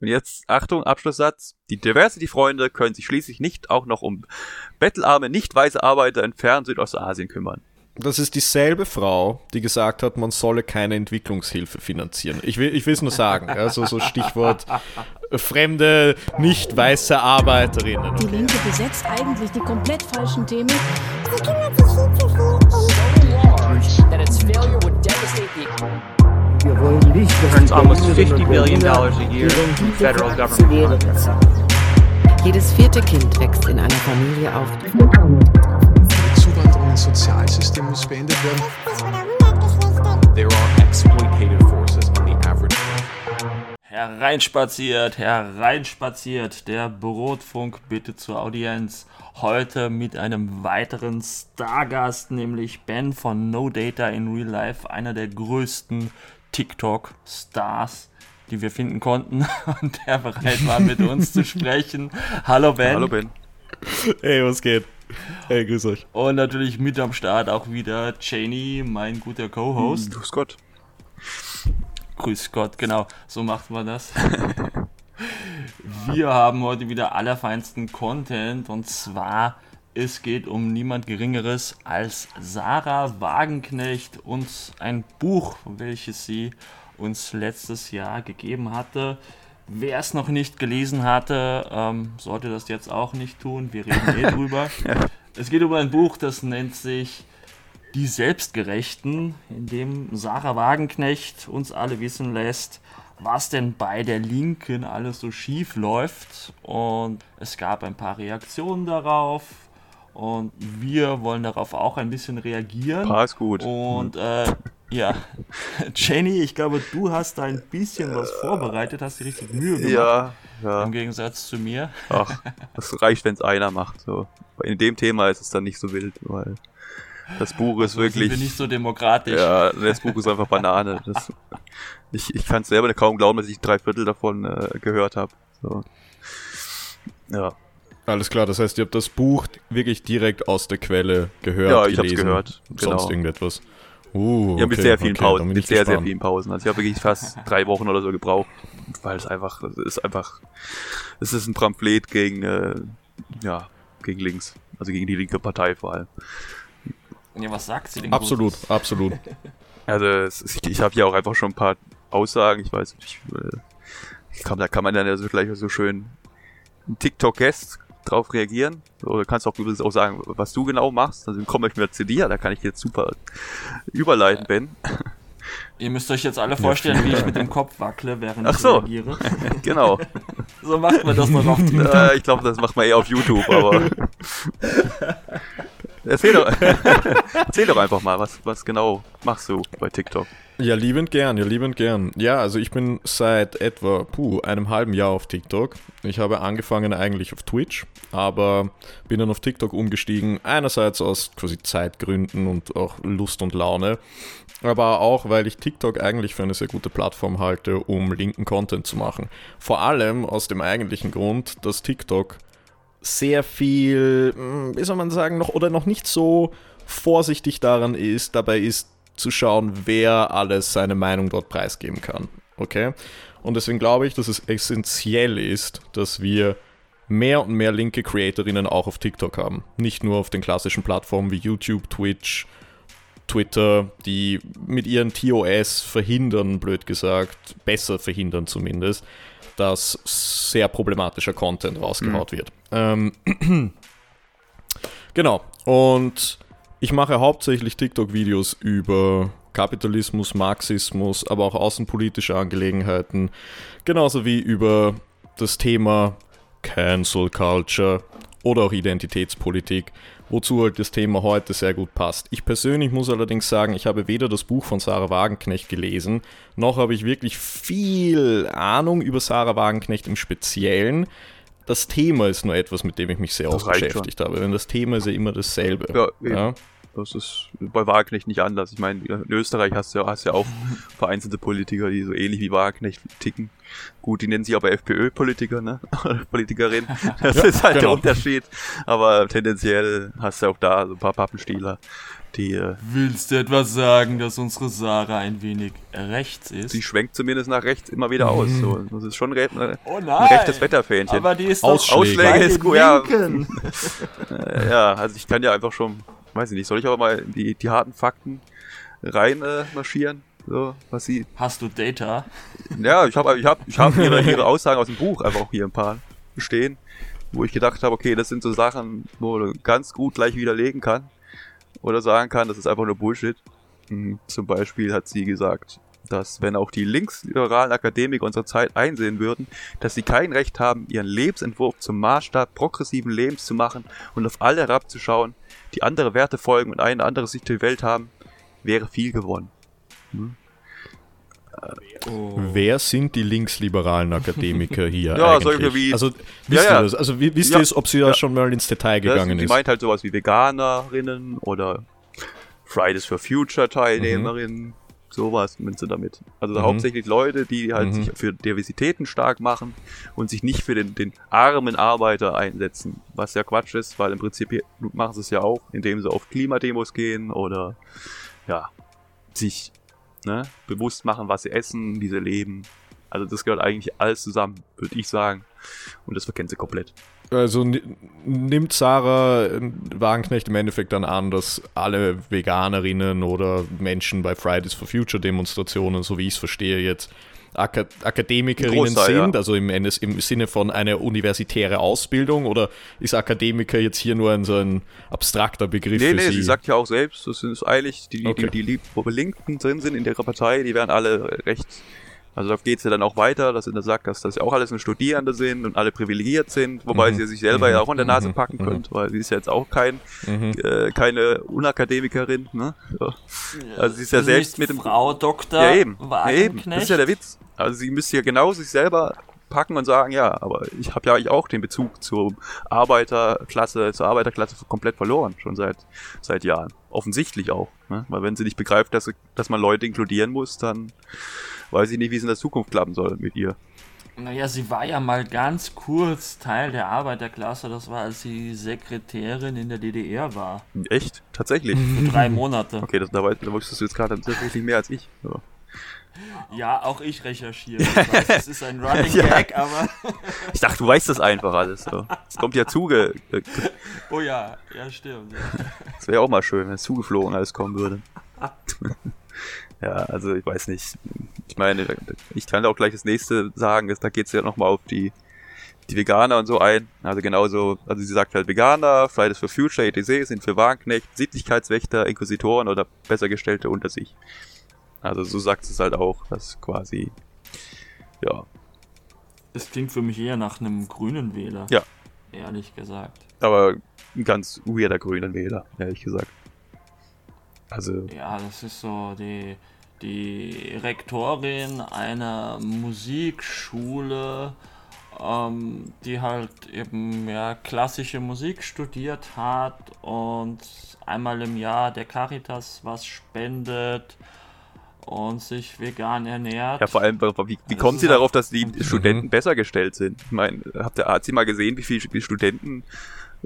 Und jetzt, Achtung, Abschlusssatz. Die Diversity-Freunde können sich schließlich nicht auch noch um bettelarme, nicht weiße Arbeiter in fern Südostasien kümmern. Das ist dieselbe Frau, die gesagt hat, man solle keine Entwicklungshilfe finanzieren. Ich will, ich will es nur sagen. Also so Stichwort fremde, nicht weiße Arbeiterinnen. Die Linke besetzt eigentlich die komplett falschen Themen. Earns almost Berlinerinnen $50 und billion a year in federal government Jedes vierte Kind wächst in einer Familie auf. Die Zuwanderung ins Sozialsystem muss beendet werden. 50 oder 100 Geschlechter. There are exploitative forces on the average. Hereinspaziert, hereinspaziert, der Brotfunk bitte zur Audienz. Heute mit einem weiteren Stargast, nämlich Ben von No Data in Real Life, einer der größten TikTok-Stars, die wir finden konnten und der bereit war, mit uns zu sprechen. Hallo Ben. Hallo Ben. Hey, was geht? Hey, grüß euch. Und natürlich mit am Start auch wieder Cheney, mein guter Co-Host. Grüß Gott. Grüß Gott, genau, so macht man das. Wir haben heute wieder allerfeinsten Content und zwar es geht um niemand Geringeres als Sarah Wagenknecht und ein Buch, welches sie uns letztes Jahr gegeben hatte. Wer es noch nicht gelesen hatte, ähm, sollte das jetzt auch nicht tun. Wir reden eh drüber. Es geht um ein Buch, das nennt sich Die Selbstgerechten, in dem Sarah Wagenknecht uns alle wissen lässt, was denn bei der Linken alles so schief läuft. Und es gab ein paar Reaktionen darauf. Und wir wollen darauf auch ein bisschen reagieren. Passt gut. Und äh, ja, Jenny, ich glaube, du hast da ein bisschen was vorbereitet, hast dir richtig Mühe gemacht. Ja, ja. Im Gegensatz zu mir. Ach, das reicht, wenn es einer macht. So. In dem Thema ist es dann nicht so wild, weil das Buch ist So sind wirklich. wir nicht so demokratisch. Ja, das Buch ist einfach Banane. Das, ich ich kann es selber kaum glauben, dass ich drei Viertel davon äh, gehört habe. So. Ja. Alles klar, das heißt, ihr habt das Buch wirklich direkt aus der Quelle gehört, Ja, ich hab's gelesen, gehört, Sonst genau. irgendetwas. Uh, Ja, mit okay, sehr vielen okay, Pausen. Mit ich sehr, sehr vielen Pausen. Also ich habe wirklich fast drei Wochen oder so gebraucht, weil es einfach, es ist einfach, es ist ein Pamphlet gegen, äh, ja, gegen links. Also gegen die linke Partei vor allem. Ja, was sagt sie denn? Absolut, Gutes? absolut. Also es ist, ich habe hier auch einfach schon ein paar Aussagen. Ich weiß nicht, äh, ich kann, da kann man dann ja so gleich so schön ein TikTok-Guest drauf reagieren. Oder kannst auch übrigens auch sagen, was du genau machst. Also komm ich mir zu dir, da kann ich jetzt super überleiten, Ben. Ihr müsst euch jetzt alle vorstellen, wie ich mit dem Kopf wackle, während Ach ich so. reagiere. genau. So macht man das noch auf TikTok. Äh, ich glaube, das macht man eher auf YouTube, aber. Erzähl doch, erzähl doch einfach mal, was, was genau machst du bei TikTok? Ja, liebend gern, ja, liebend gern. Ja, also ich bin seit etwa, puh, einem halben Jahr auf TikTok. Ich habe angefangen eigentlich auf Twitch, aber bin dann auf TikTok umgestiegen. Einerseits aus quasi Zeitgründen und auch Lust und Laune, aber auch, weil ich TikTok eigentlich für eine sehr gute Plattform halte, um linken Content zu machen. Vor allem aus dem eigentlichen Grund, dass TikTok sehr viel, hm, wie soll man sagen, noch oder noch nicht so vorsichtig daran ist, dabei ist zu schauen, wer alles seine Meinung dort preisgeben kann. Okay? Und deswegen glaube ich, dass es essentiell ist, dass wir mehr und mehr linke Creatorinnen auch auf TikTok haben. Nicht nur auf den klassischen Plattformen wie YouTube, Twitch, Twitter, die mit ihren TOS verhindern, blöd gesagt, besser verhindern zumindest, dass sehr problematischer Content rausgehaut wird. Ähm, genau. Und ich mache hauptsächlich TikTok-Videos über Kapitalismus, Marxismus, aber auch außenpolitische Angelegenheiten, genauso wie über das Thema Cancel Culture oder auch Identitätspolitik, wozu halt das Thema heute sehr gut passt. Ich persönlich muss allerdings sagen, ich habe weder das Buch von Sarah Wagenknecht gelesen, noch habe ich wirklich viel Ahnung über Sarah Wagenknecht im Speziellen. Das Thema ist nur etwas, mit dem ich mich sehr Das oft beschäftigt habe, denn das Thema ist ja immer dasselbe. Ja. Ja? Das ist bei Wagenknecht nicht anders. Ich meine, in Österreich hast du ja, hast ja auch vereinzelte Politiker, die so ähnlich wie Wagenknecht ticken. Gut, die nennen sich aber FPÖ-Politiker, ne? Politikerin. Das ist halt der genau. Unterschied. Aber tendenziell hast du auch da so ein paar Pappenstieler, die, äh, Willst du etwas sagen, dass unsere Sarah ein wenig rechts ist? die schwenkt zumindest nach rechts immer wieder aus. So. Das ist schon re äh, oh ein rechtes Wetterfähnchen. Aber die ist Ausschläge. Ausschläge ist gut, ja. Ja, also ich kann ja einfach schon, weiß ich nicht, soll ich aber mal die, die harten Fakten rein äh, marschieren? So, was sie. Hast du Data? Ja, ich habe ich hab, ich hab ihre, ihre Aussagen aus dem Buch einfach auch hier ein paar stehen, wo ich gedacht habe, okay, das sind so Sachen, wo man ganz gut gleich widerlegen kann. Oder sagen kann, das ist einfach nur Bullshit. Hm, Zum Beispiel hat sie gesagt, dass wenn auch die linksliberalen Akademiker unserer Zeit einsehen würden, dass sie kein Recht haben, ihren Lebensentwurf zum Maßstab progressiven Lebens zu machen und auf alle herabzuschauen, die andere Werte folgen und eine andere Sicht der Welt haben, wäre viel gewonnen. Wer sind die linksliberalen Akademiker hier Ja, eigentlich? solche wie- also, wisst Ja, ja. ihr das? Also, wie- wisst Ja. ihr es, ob sie da Ja. schon mal ins Detail Das, gegangen die ist? meint halt sowas wie Veganerinnen oder Fridays for Future Teilnehmerinnen, sowas meint sie damit. Also Mhm. hauptsächlich Leute, die halt Mhm. sich für Diversitäten stark machen und sich nicht für den, den armen Arbeiter einsetzen, was ja Quatsch ist, weil im Prinzip machen sie es ja auch, indem sie auf Klimademos gehen oder ja, sich ne, bewusst machen, was sie essen, wie sie leben. Also das gehört eigentlich alles zusammen, würde ich sagen. Und das verkennt sie komplett. Also ni- nimmt Sarah äh, Wagenknecht im Endeffekt dann an, dass alle Veganerinnen oder Menschen bei Fridays for Future Demonstrationen, so wie ich es verstehe jetzt, Aka Akademikerinnen Großteil, sind, ja. also im, Endes, im Sinne von einer universitäre Ausbildung oder ist Akademiker jetzt hier nur ein so ein abstrakter Begriff Nee, nee, sie? sie sagt ja auch selbst, das sind eigentlich, die, Okay. die, die, die, Linken drin sind in ihrer Partei, die werden alle recht, also da geht's ja dann auch weiter, dass sie sagt, dass das ja auch alles nur Studierende sind und alle privilegiert sind, wobei Mhm. sie sich selber Mhm. ja auch in der Nase Mhm. packen Mhm. könnte, weil sie ist ja jetzt auch kein, Mhm. äh, keine Unakademikerin, ne? So. Also sie ist ja selbst mit dem... Frau Dr. Ja eben, ja, eben, das ist ja der Witz. Also sie müsste ja genau sich selber packen und sagen, ja, aber ich habe ja eigentlich auch den Bezug zur Arbeiterklasse, zur Arbeiterklasse komplett verloren, schon seit seit Jahren. Offensichtlich auch, ne? weil wenn sie nicht begreift, dass, dass man Leute inkludieren muss, dann weiß ich nicht, wie es in der Zukunft klappen soll mit ihr. Naja, sie war ja mal ganz kurz Teil der Arbeiterklasse. Das war, als sie Sekretärin in der DDR war. Echt? Tatsächlich? Für drei Monate. Okay, das, da, da wusstest du jetzt gerade tatsächlich mehr als ich. So. Ja, auch ich recherchiere. Ich weiß, das ist ein Running. Gag, aber. Ich dachte, du weißt das einfach alles. So. Es kommt ja zuge. Oh ja, ja, stimmt. Das wäre auch mal schön, wenn es zugeflogen alles kommen würde. ja, also ich weiß nicht. Ich meine, ich kann auch gleich das nächste sagen, da geht es ja nochmal auf die, die Veganer und so ein. Also genauso, also sie sagt halt Veganer, Fridays for Future, ETC sind für Wagenknecht, Sittlichkeitswächter, Inquisitoren oder Bessergestellte unter sich. Also so sagt es halt auch, dass quasi, ja, Es klingt für mich eher nach einem grünen Wähler. Ja. Ehrlich gesagt. aber ein ganz weirder grüner Wähler, ehrlich gesagt. Also, Ja, das ist so die, die Rektorin einer Musikschule, ähm, die halt eben ja klassische Musik studiert hat und einmal im Jahr der Caritas was spendet und sich vegan ernährt. Ja, vor allem, wie, wie kommt ist sie darauf, dass die Studenten besser gestellt sind? Ich meine, habt ihr, hat sie mal gesehen, wie viele wie Studenten,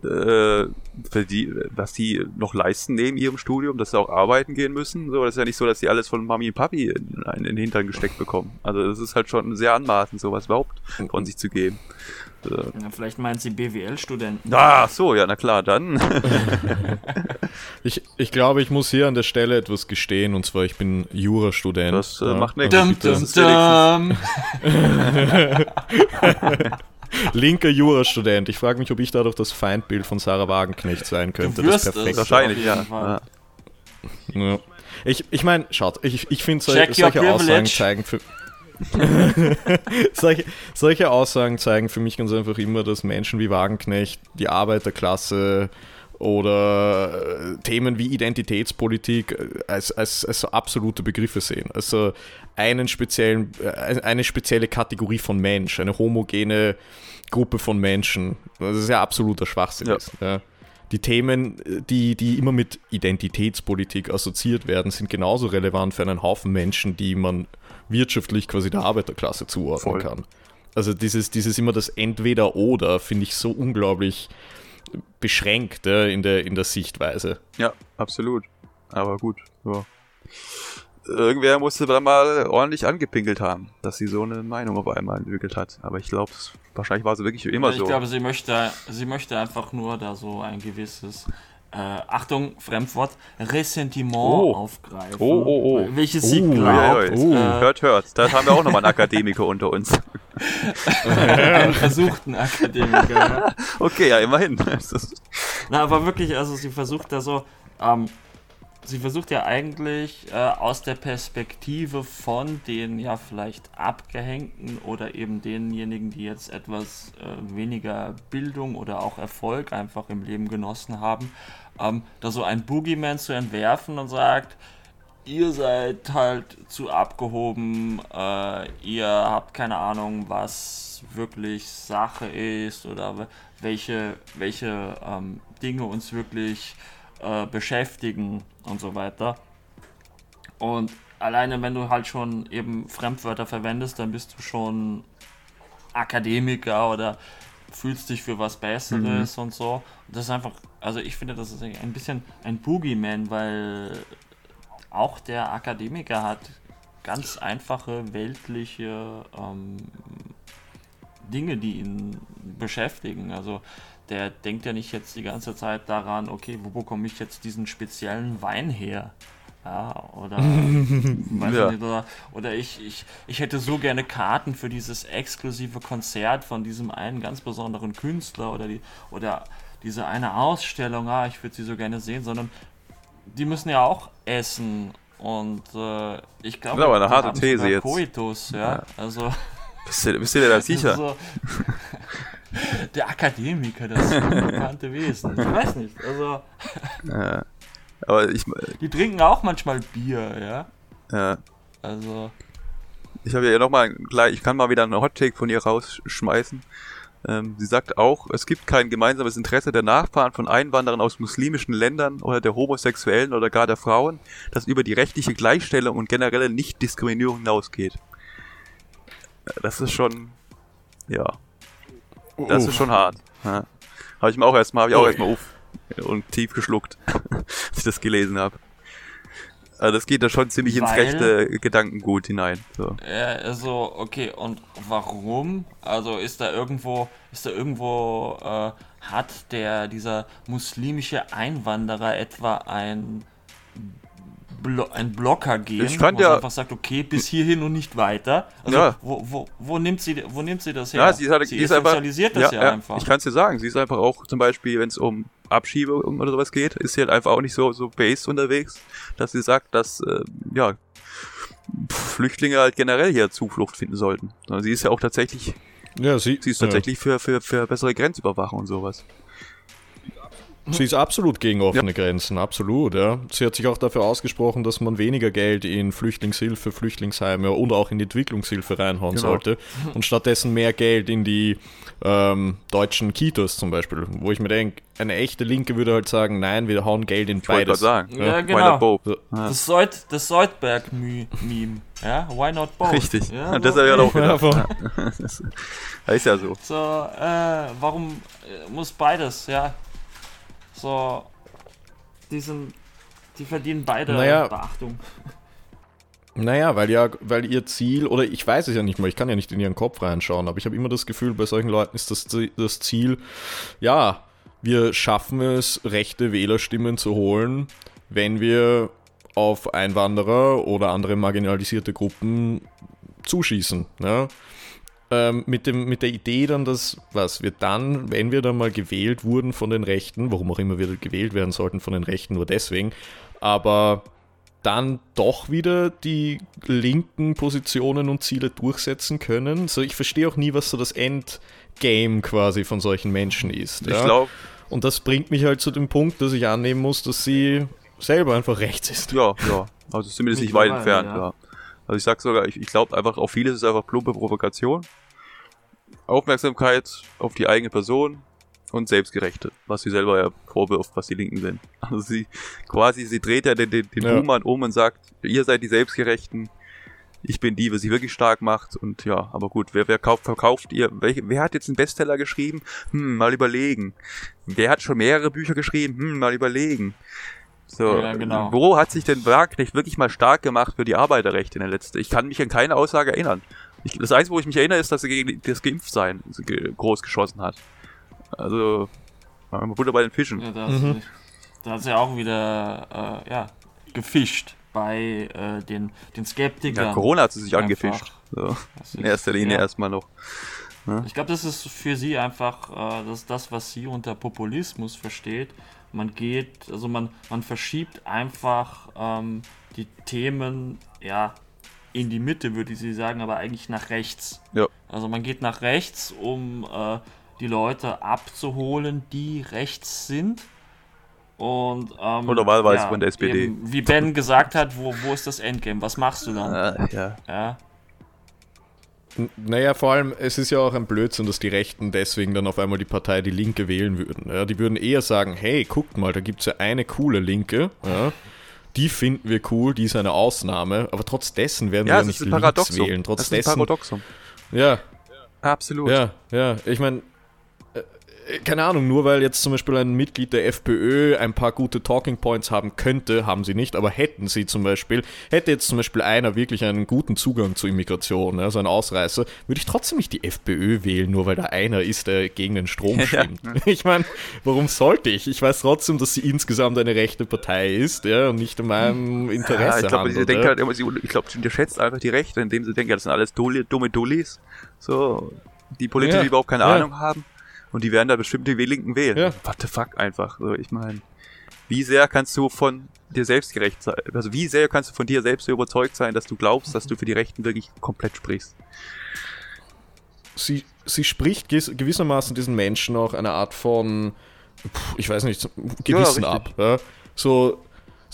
äh, für die, was die noch leisten neben ihrem Studium, dass sie auch arbeiten gehen müssen? So, das ist ja nicht so, dass sie alles von Mami und Papi in, in den Hintern gesteckt bekommen. Also, das ist halt schon sehr anmaßend, sowas überhaupt von sich zu geben. Äh, Ja, vielleicht meint sie BWL-Studenten. Ah, so, ja, na klar, dann. Ich, ich glaube, ich muss hier an der Stelle etwas gestehen, und zwar, ich bin Jurastudent. Das, äh, Ja, macht nichts. Dum, dum, ist dum. Linker Jurastudent. Ich frage mich, ob ich dadurch das Feindbild von Sarah Wagenknecht sein könnte. Du wirst das perfekt. es. Wahrscheinlich, ja. ja. Ja. Ich, ich meine, schaut, ich, ich finde, sol Check your solche Aussagen zeigen für. solche, solche Aussagen zeigen für mich ganz einfach immer, dass Menschen wie Wagenknecht, die Arbeiterklasse oder äh, Themen wie Identitätspolitik äh, als, als, als so absolute Begriffe sehen. Also einen speziellen, äh, eine spezielle Kategorie von Mensch, eine homogene Gruppe von Menschen. Das ist ja absoluter Schwachsinn. Ja. Ja. die Themen, die, die immer mit Identitätspolitik assoziiert werden, sind genauso relevant für einen Haufen Menschen, die man wirtschaftlich quasi der Arbeiterklasse zuordnen Voll. kann. Also dieses, dieses immer das Entweder-Oder finde ich so unglaublich beschränkt ja, in, der, in der Sichtweise. Ja, absolut. Aber gut, ja. Irgendwer musste dann mal ordentlich angepinkelt haben, dass sie so eine Meinung auf einmal entwickelt hat. Aber ich glaube, wahrscheinlich war sie wirklich immer ich so. glaube, sie möchte, sie möchte einfach nur da so ein gewisses, äh, Achtung, Fremdwort, Ressentiment Oh. aufgreifen. Oh, oh, oh. Welches sie Oh, glaubt, ui. äh, Hört, hört. Da haben wir auch nochmal einen Akademiker unter uns. einen versuchten Akademiker. Okay, ja, immerhin. Na, aber wirklich, also sie versucht da so, ähm, sie versucht ja eigentlich äh, aus der Perspektive von den ja vielleicht Abgehängten oder eben denjenigen, die jetzt etwas äh, weniger Bildung oder auch Erfolg einfach im Leben genossen haben, ähm, da so ein Boogeyman zu entwerfen und sagt, ihr seid halt zu abgehoben, äh, ihr habt keine Ahnung, was wirklich Sache ist oder we- welche, welche ähm, Dinge uns wirklich äh, beschäftigen und so weiter. Und alleine wenn du halt schon eben Fremdwörter verwendest, dann bist du schon Akademiker oder fühlst dich für was Besseres und so. Das ist einfach, also ich finde, das ist ein bisschen ein Boogeyman, weil auch der Akademiker hat ganz einfache weltliche ähm, Dinge, die ihn beschäftigen. Also der denkt ja nicht jetzt die ganze Zeit daran, okay, wo bekomme ich jetzt diesen speziellen Wein her? Ja, oder, weiß Ja. ich nicht, oder, oder ich, ich, ich hätte so gerne Karten für dieses exklusive Konzert von diesem einen ganz besonderen Künstler oder, die, oder diese eine Ausstellung, ah, ich würde sie so gerne sehen, sondern die müssen ja auch essen und äh, ich glaube, Das ist aber eine harte These jetzt. Koitus, ja, also Bist du, bist du dir da sicher? so, der Akademiker, das unbekannte Wesen. Ich weiß nicht, also Aber ich, die trinken auch manchmal Bier, ja, äh, also ich habe ja nochmal gleich, ich kann mal wieder einen Hot-Take von ihr rausschmeißen. Ähm, sie sagt auch, es gibt kein gemeinsames Interesse der Nachfahren von Einwanderern aus muslimischen Ländern oder der Homosexuellen oder gar der Frauen, das über die rechtliche Gleichstellung und generelle Nichtdiskriminierung hinausgeht. Äh, Das ist schon, ja, das ist schon hart. Ja. Habe ich mir auch erstmal, habe ich auch erstmal auf und tief geschluckt, als ich das gelesen habe. Also das geht da schon ziemlich ins Weil- rechte Gedankengut hinein. So. Ja, also, okay, und warum? Also ist da irgendwo, ist da irgendwo, äh, hat der, dieser muslimische Einwanderer etwa ein, Blo ein Blocker gehen, Ich fand wo ja- sie einfach sagt, okay, bis hierhin und nicht weiter. Also, Ja. wo, wo, wo, nimmt sie, wo nimmt sie das her? Ja, sie, ist halt, sie ist einfach, das ja, einfach. Ich kann es dir sagen, sie ist einfach auch zum Beispiel, wenn es um Abschiebung oder sowas geht, ist sie halt einfach auch nicht so, so based unterwegs, dass sie sagt, dass, äh, ja, Flüchtlinge halt generell hier Zuflucht finden sollten. Sondern sie ist ja auch tatsächlich, Ja, sie, sie ist ja. tatsächlich für, für, für bessere Grenzüberwachung und sowas. Sie ist absolut gegen offene Grenzen, absolut, ja. Sie hat sich auch dafür ausgesprochen, dass man weniger Geld in Flüchtlingshilfe, Flüchtlingsheime und auch in Entwicklungshilfe reinhauen Genau. sollte und stattdessen mehr Geld in die ähm, deutschen Kitas zum Beispiel, wo ich mir denke, eine echte Linke würde halt sagen, nein, wir hauen Geld in Ich wollte beides. sagen. Ja, Why genau. not both? So. Das, Seut, das Seudberg-Meme, ja? Why not both? Richtig. Ja, Und das so- habe ich auch Ja, gedacht. Das ist ja so. So, äh, warum äh, muss beides, ja? So, die sind, die verdienen beide Naja. Beachtung. Naja, weil ja, weil ihr Ziel, oder ich weiß es ja nicht mal, ich kann ja nicht in ihren Kopf reinschauen, aber ich habe immer das Gefühl, bei solchen Leuten ist das, das Ziel, ja, wir schaffen es, rechte Wählerstimmen zu holen, wenn wir auf Einwanderer oder andere marginalisierte Gruppen zuschießen. Ja? Ähm, mit, dem, mit der Idee dann, dass, was wir dann, wenn wir dann mal gewählt wurden von den Rechten, warum auch immer wir gewählt werden sollten von den Rechten, nur deswegen, aber dann doch wieder die linken Positionen und Ziele durchsetzen können. So, ich verstehe auch nie, was so das Endgame quasi von solchen Menschen ist. Ich ja? glaube, Und das bringt mich halt zu dem Punkt, dass ich annehmen muss, dass sie selber einfach rechts ist. ja, ja. Also zumindest nicht weit Mittlerweile, entfernt, ja. ja. Also ich sag sogar, ich, ich glaube einfach, auf vieles ist einfach plumpe Provokation. Aufmerksamkeit auf die eigene Person und Selbstgerechte, was sie selber ja vorwirft, was die Linken sind. Also sie quasi, sie dreht ja den, den, den Ja. Buhmann um und sagt, ihr seid die Selbstgerechten, ich bin die, was sie wirklich stark macht und ja, aber gut, wer, wer kauft, verkauft ihr, welche, wer hat jetzt einen Bestseller geschrieben? Hm, mal überlegen. Wer hat schon mehrere Bücher geschrieben? Hm, mal überlegen. So, Ja, genau. wo hat sich denn Wagenknecht wirklich mal stark gemacht für die Arbeiterrechte in der letzten? Ich kann mich an keine Aussage erinnern. Ich, das Einzige, wo ich mich erinnere, ist, dass er gegen das Geimpftsein ge- groß geschossen hat. Also, Butter bei den Fischen. Ja, da, hat sie, hat sie auch wieder äh, ja, gefischt bei äh, den, den Skeptikern. Ja, Corona hat sie sich Einfach. angefischt. So, in erster Linie ja. erstmal noch. Ich glaube, das ist für sie einfach äh, das, ist das, was sie unter Populismus versteht. Man geht, also man, man verschiebt einfach ähm, die Themen ja in die Mitte, würde ich sie sagen, aber eigentlich nach rechts. Ja. Also man geht nach rechts, um äh, die Leute abzuholen, die rechts sind. Und, ähm, Oder wahlweise von der SPD. Eben, wie Ben gesagt hat, wo, wo ist das Endgame? Was machst du dann? Äh, ja. Ja. N- Naja, vor allem, es ist ja auch ein Blödsinn, dass die Rechten deswegen dann auf einmal die Partei Die Linke wählen würden. Ja, die würden eher sagen, hey, guckt mal, da gibt es ja eine coole Linke, ja, die finden wir cool, die ist eine Ausnahme, aber trotz dessen werden Ja, wir ja nicht Paradoxum. wählen. Trotz das ist ein dessen, Paradoxum. ja, Absolut. ja, ja, ich meine, keine Ahnung, nur weil jetzt zum Beispiel ein Mitglied der FPÖ ein paar gute Talking Points haben könnte, haben sie nicht, aber hätten sie zum Beispiel, hätte jetzt zum Beispiel einer wirklich einen guten Zugang zu Immigration, also ein Ausreißer, würde ich trotzdem nicht die FPÖ wählen, nur weil da einer ist, der gegen den Strom schwimmt. Ich meine, warum sollte ich? Ich weiß trotzdem, dass sie insgesamt eine rechte Partei ist, ja, und nicht in meinem Interesse Ja, ich glaube, sie handelt, ja. halt immer, sie, ich glaube, sie unterschätzt einfach die Rechte, indem sie denkt, ja, das sind alles Dulli, dumme Dullis, so, die politisch Ja, überhaupt keine ja. Ahnung haben und die werden da bestimmt die Linken wählen. Ja. What the fuck einfach, so, ich meine, wie sehr kannst du von dir selbst gerecht sein, also wie sehr kannst du von dir selbst überzeugt sein, dass du glaubst, dass du für die Rechten wirklich komplett sprichst? sie, sie spricht gewiss- gewissermaßen diesen Menschen auch eine Art von, ich weiß nicht, Gewissen richtig. ab. Ja? So,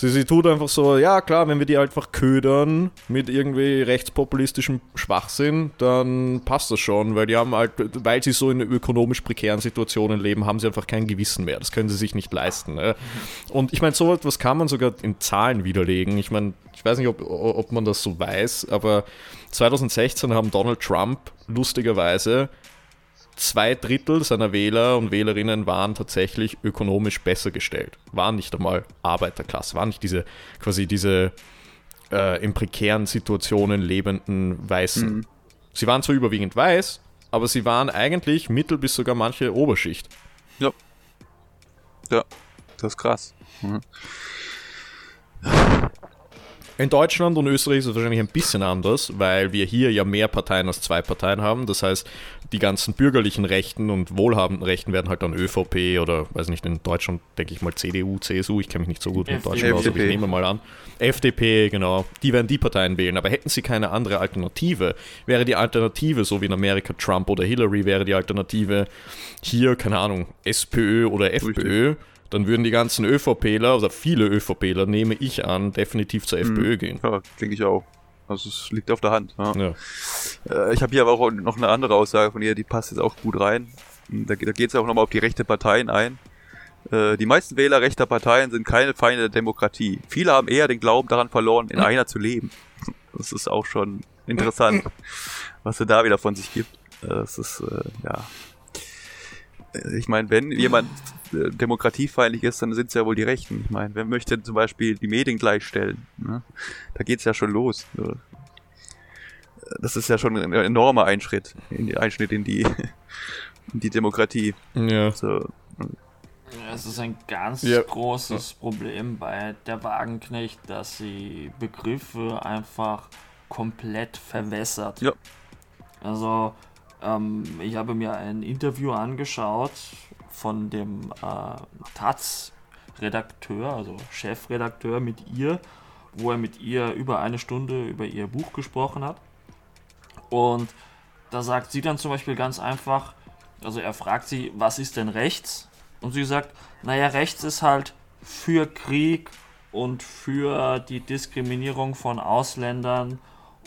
sie, sie tut einfach so, ja klar, wenn wir die einfach ködern mit irgendwie rechtspopulistischem Schwachsinn, dann passt das schon, weil die haben halt, weil sie so in ökonomisch prekären Situationen leben, haben sie einfach kein Gewissen mehr. Das können sie sich nicht leisten. Ja? Und ich meine, so etwas kann man sogar in Zahlen widerlegen. Ich meine, ich weiß nicht, ob, ob man das so weiß, aber 2016 haben Donald Trump lustigerweise zwei Drittel seiner Wähler und Wählerinnen waren tatsächlich ökonomisch besser gestellt. Waren nicht einmal Arbeiterklasse, waren nicht diese quasi diese äh, in prekären Situationen lebenden Weißen. Sie waren zwar überwiegend weiß, aber sie waren eigentlich Mittel- bis sogar manche Oberschicht. Ja. Ja, das ist krass. Mhm. In Deutschland und Österreich ist es wahrscheinlich ein bisschen anders, weil wir hier ja mehr Parteien als zwei Parteien haben. Das heißt, die ganzen bürgerlichen Rechten und wohlhabenden Rechten werden halt dann ÖVP oder, weiß nicht, in Deutschland denke ich mal CDU, CSU, ich kenne mich nicht so gut mit. Deutschland aus, aber ich nehme mal an. FDP, genau. Die werden die Parteien wählen. Aber hätten sie keine andere Alternative, wäre die Alternative, so wie in Amerika Trump oder Hillary, wäre die Alternative hier, keine Ahnung, SPÖ oder FPÖ. Dann würden die ganzen ÖVPler, oder viele ÖVPler, nehme ich an, definitiv zur FPÖ gehen. Ja, denke ich auch. Also es liegt auf der Hand. Ja. Ja. Äh, ich habe hier aber auch noch eine andere Aussage von ihr, die passt jetzt auch gut rein. Da, da geht es auch nochmal auf die rechte Parteien ein. Äh, die meisten Wähler rechter Parteien sind keine Feinde der Demokratie. Viele haben eher den Glauben daran verloren, in einer zu leben. Das ist auch schon interessant, was sie da wieder von sich gibt. Äh, Das ist, äh, ja. Ich meine, wenn jemand äh, demokratiefeindlich ist, dann sind es ja wohl die Rechten. Ich meine, wer möchte zum Beispiel die Medien gleichstellen? Ne? Da geht's ja schon los. Das ist ja schon ein enormer Einschritt, in die, Einschnitt in die, in die Demokratie. Ja. So, Ja, Es ist ein ganz Ja. großes Problem bei der Wagenknecht, dass sie Begriffe einfach komplett verwässert. Ja. Also, ähm, ich habe mir ein Interview angeschaut von dem äh, Taz-Redakteur, also Chefredakteur mit ihr, wo er mit ihr über eine Stunde über ihr Buch gesprochen hat. Und da sagt sie dann zum Beispiel ganz einfach, also er fragt sie, was ist denn rechts? Und sie sagt, naja, rechts ist halt für Krieg und für die Diskriminierung von Ausländern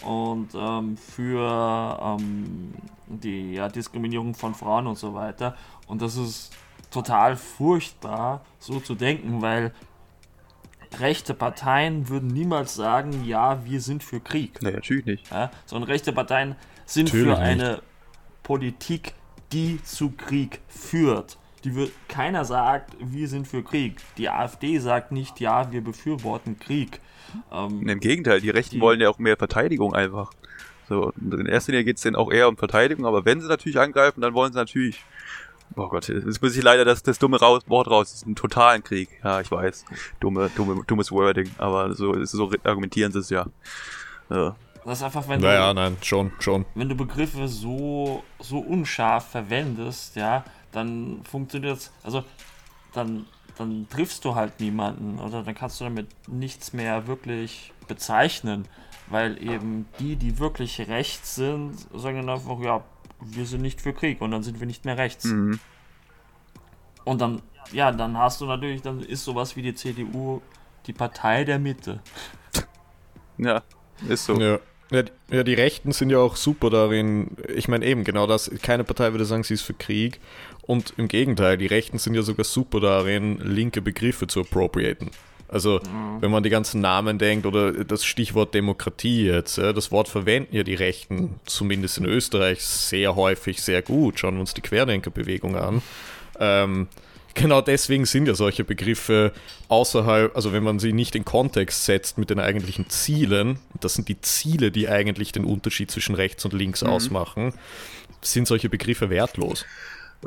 und ähm, für ähm, die ja, Diskriminierung von Frauen und so weiter. Und das ist total furchtbar, so zu denken, weil rechte Parteien würden niemals sagen, ja, wir sind für Krieg. Nee, natürlich nicht. Ja, sondern rechte Parteien sind Natürlich für eine Politik, die zu Krieg führt. Die wird, keiner sagt, wir sind für Krieg. Die AfD sagt nicht, ja, wir befürworten Krieg. Ähm, Im Gegenteil, die Rechten Die- wollen ja auch mehr Verteidigung einfach. So, in erster Linie geht es denen auch eher um Verteidigung, aber wenn sie natürlich angreifen, dann wollen sie natürlich. Oh Gott, jetzt muss ich leider das, das dumme raus, Wort raus, das ist ein totalen Krieg. Ja, ich weiß. Dumme, dumme, dummes Wording, aber so, so argumentieren sie es ja. ja. das ist einfach, wenn Naja, du, nein, schon, schon. wenn du Begriffe so, so unscharf verwendest, ja, dann funktioniert es, also dann, dann triffst du halt niemanden oder dann kannst du damit nichts mehr wirklich bezeichnen, weil eben die, die wirklich rechts sind, sagen dann einfach, ja, wir sind nicht für Krieg und dann sind wir nicht mehr rechts. Mhm. Und dann, ja, dann hast du natürlich, dann ist sowas wie die CDU die Partei der Mitte. ja, ist so. Ja. Ja, die- ja, die Rechten sind ja auch super darin. Ich meine eben genau das. Keine Partei würde sagen, sie ist für Krieg. Und im Gegenteil, die Rechten sind ja sogar super darin, linke Begriffe zu appropriaten. Also, wenn man die ganzen Namen denkt oder das Stichwort Demokratie jetzt, ja, das Wort verwenden ja die Rechten, zumindest in Österreich, sehr häufig sehr gut. Schauen wir uns die Querdenkerbewegung an. Ähm, genau deswegen sind ja solche Begriffe außerhalb, also wenn man sie nicht in Kontext setzt mit den eigentlichen Zielen, das sind die Ziele, die eigentlich den Unterschied zwischen rechts und links ausmachen, sind solche Begriffe wertlos.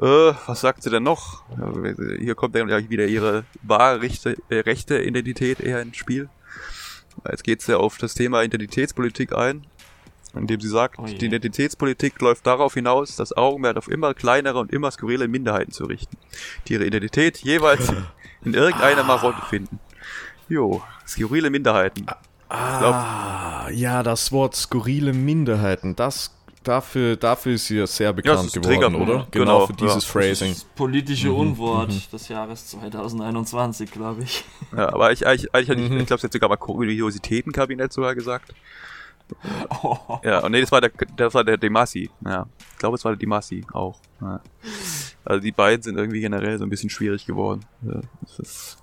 Äh, was sagt sie denn noch? Ja, Hier kommt dann ja wieder ihre wahre rechte, äh, rechte Identität eher ins Spiel. Jetzt geht sie auf das Thema Identitätspolitik ein, indem sie sagt, Oh die Identitätspolitik läuft darauf hinaus, das Augenmerk auf immer kleinere und immer skurrile Minderheiten zu richten, die ihre Identität jeweils in irgendeiner Marotte finden. Jo, skurrile Minderheiten. Ah, ja, das Wort skurrile Minderheiten, das dafür, dafür ist sie ja sehr bekannt ist geworden, triggern, oder? oder? Genau, Genau, für dieses ja. Phrasing. Das politische Unwort des Jahres 2021, glaube ich. Ja, aber ich, ich, ich, ich, Mhm. ich glaube, sie hat sogar mal Kuriositätenkabinett sogar gesagt. Oh, Ja, und nee, das war der, das war der Demasi. Ja, ich glaube, es war der Demasi auch. Ja. Also die beiden sind irgendwie generell so ein bisschen schwierig geworden. Ja, das ist,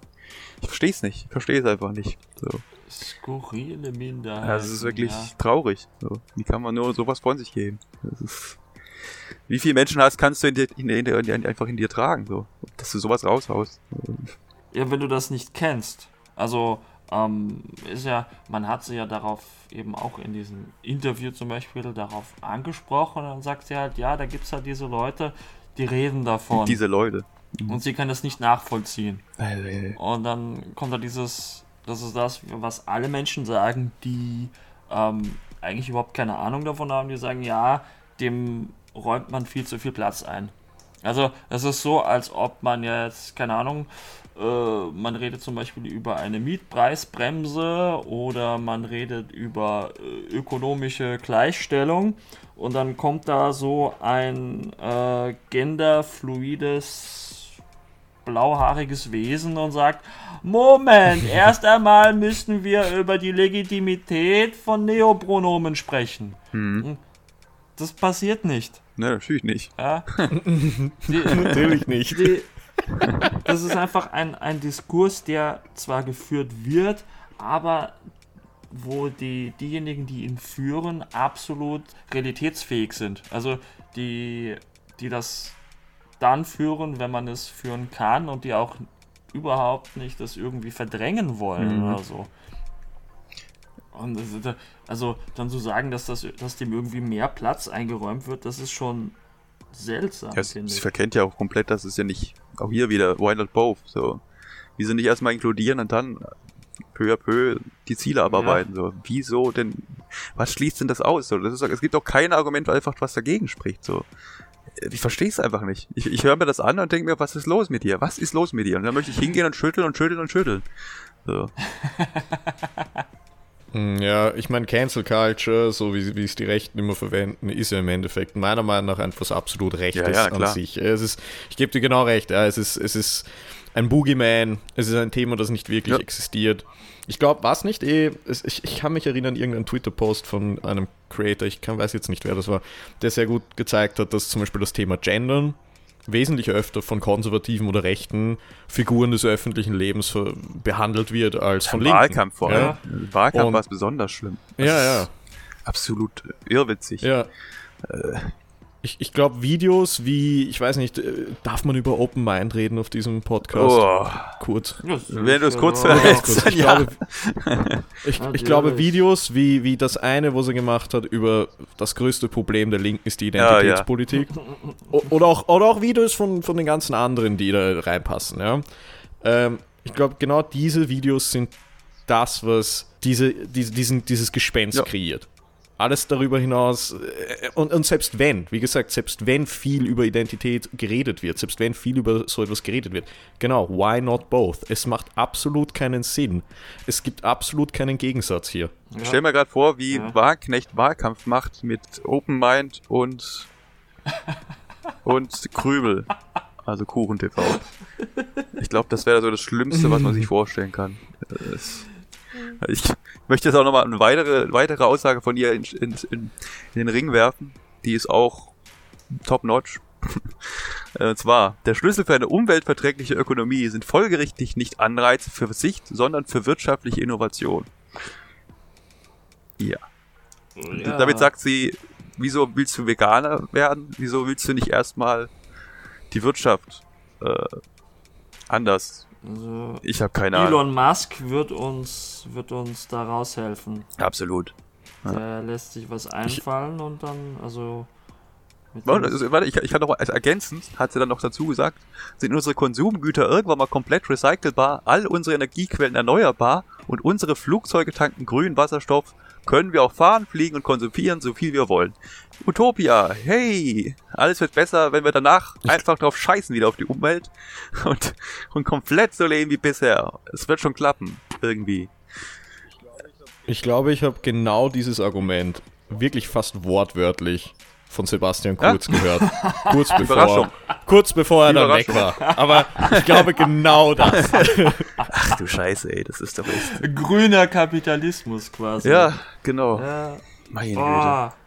ich verstehe es nicht. Ich verstehe es einfach nicht. So. skurrile Minderheit. Ja, es ist wirklich Ja. traurig. So. Wie kann man nur sowas von sich geben? Das ist, wie viele Menschen hast, kannst du in dir, in, in, in, einfach in dir tragen, so, dass du sowas raushaust? Ja, wenn du das nicht kennst. Also, ähm, ist ja, man hat sie ja darauf eben auch in diesem Interview zum Beispiel darauf angesprochen und dann sagt sie halt, ja, da gibt es halt diese Leute, die reden davon Diese Leute. und sie kann das nicht nachvollziehen. Und dann kommt da dieses, das ist das, was alle Menschen sagen, die ähm, eigentlich überhaupt keine Ahnung davon haben, die sagen, ja, dem räumt man viel zu viel Platz ein. Also es ist so, als ob man jetzt, keine Ahnung, äh, man redet zum Beispiel über eine Mietpreisbremse oder man redet über äh, ökonomische Gleichstellung und dann kommt da so ein äh, genderfluides blauhaariges Wesen und sagt, Moment, erst einmal müssen wir über die Legitimität von Neopronomen sprechen. hm. Das passiert nicht. Ne, natürlich nicht. Ja? Die, Natürlich nicht. die, das ist einfach ein, ein Diskurs, der zwar geführt wird, aber wo die, diejenigen, die ihn führen, absolut realitätsfähig sind. Also die, die das dann führen, wenn man es führen kann und die auch überhaupt nicht das irgendwie verdrängen wollen Mhm. oder so. Und das ist- also dann zu sagen, dass, das, dass dem irgendwie mehr Platz eingeräumt wird, das ist schon seltsam, Ja, es, es ich. verkennt ja auch komplett, dass es ja nicht, auch hier wieder, why not both, so. Wieso nicht erstmal inkludieren und dann peu à peu die Ziele abarbeiten, so. Wieso denn, was schließt denn das aus, so? Das ist, es gibt auch kein Argument einfach, was dagegen spricht, so. Ich verstehe es einfach nicht. Ich, ich höre mir das an und denke mir, was ist los mit dir? Was ist los mit dir? Und dann möchte ich hingehen und schütteln und schütteln und schütteln. So. Hm, Ja, ich meine, Cancel Culture, so wie, wie es die Rechten immer verwenden, ist ja im Endeffekt meiner Meinung nach einfach was absolut Rechtes Ja, ja, an sich. Es ist, ich gebe dir genau recht, ja, es ist, es ist ein Boogeyman, es ist ein Thema, das nicht wirklich existiert. Ich glaube, was nicht eh, es, ich, ich kann mich erinnern, irgendein Twitter-Post von einem Creator, ich kann, weiß jetzt nicht, wer das war, der sehr gut gezeigt hat, dass zum Beispiel das Thema Gendern wesentlich öfter von konservativen oder rechten Figuren des öffentlichen Lebens behandelt wird als von Im Linken. Wahlkampf vor allem. Ja, Im Wahlkampf war es besonders schlimm. Das ja. ja. Absolut irrwitzig. Ja. Ich, ich glaube, Videos wie, ich weiß nicht, äh, darf man über Open Mind reden auf diesem Podcast? Oh, Kurz. wenn du es kurz Ja, verhältst, Ich, ja. glaube, ich, ich glaube, Videos wie, wie das eine, wo sie gemacht hat, über das größte Problem der Linken ist die Ja, ja. Identitätspolitik. O- Oder, auch, oder auch Videos von, von den ganzen anderen, die da reinpassen. Ja? Ähm, ich glaube, genau diese Videos sind das, was diese, diese, diesen, dieses Gespenst Ja. kreiert. Alles darüber hinaus, äh, und, und selbst wenn, wie gesagt, selbst wenn viel über Identität geredet wird, selbst wenn viel über so etwas geredet wird, genau, why not both? Es macht absolut keinen Sinn. Es gibt absolut keinen Gegensatz hier. Ich stell mir gerade vor, wie Ja. Wagenknecht Wahlkampf macht mit Open Mind und und Krümel. Also Kuchen TV. Ich glaube, das wäre so das Schlimmste, was man sich vorstellen kann. Es- Ich möchte jetzt auch nochmal eine weitere, weitere Aussage von ihr in, in, in, den Ring werfen. Die ist auch top-notch. Äh, Und zwar, der Schlüssel für eine umweltverträgliche Ökonomie sind folgerichtig nicht Anreize für Verzicht, sondern für wirtschaftliche Innovation. Ja. Ja. Damit sagt sie, wieso willst du Veganer werden? Wieso willst du nicht erstmal die Wirtschaft äh, anders? Also, Ich habe keine Ahnung. Elon Musk wird uns, wird uns da raushelfen. Absolut. Der lässt sich was einfallen und dann, also. also, warte, ich, ich kann noch mal als ergänzend, hat sie dann noch dazu gesagt, sind unsere Konsumgüter irgendwann mal komplett recycelbar, all unsere Energiequellen erneuerbar und unsere Flugzeuge tanken grünen Wasserstoff, können wir auch fahren, fliegen und konsumieren, so viel wir wollen. Utopia, hey, alles wird besser, wenn wir danach einfach drauf scheißen wieder auf die Umwelt und, und komplett so leben wie bisher. Es wird schon klappen, irgendwie. Ich glaube, ich habe genau dieses Argument wirklich fast wortwörtlich von Sebastian Kurz gehört. Kurz Überraschung. bevor, kurz bevor er dann weg war. Aber ich glaube genau das. Ach du Scheiße, ey, das ist doch echt. Grüner Kapitalismus quasi. Ja, genau. Ja. Meine Güte.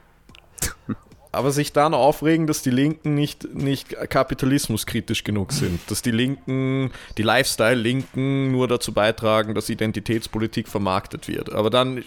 Aber sich dann aufregen, dass die Linken nicht, nicht kapitalismuskritisch genug sind. Dass die Linken, die Lifestyle-Linken nur dazu beitragen, dass Identitätspolitik vermarktet wird. Aber dann, äh,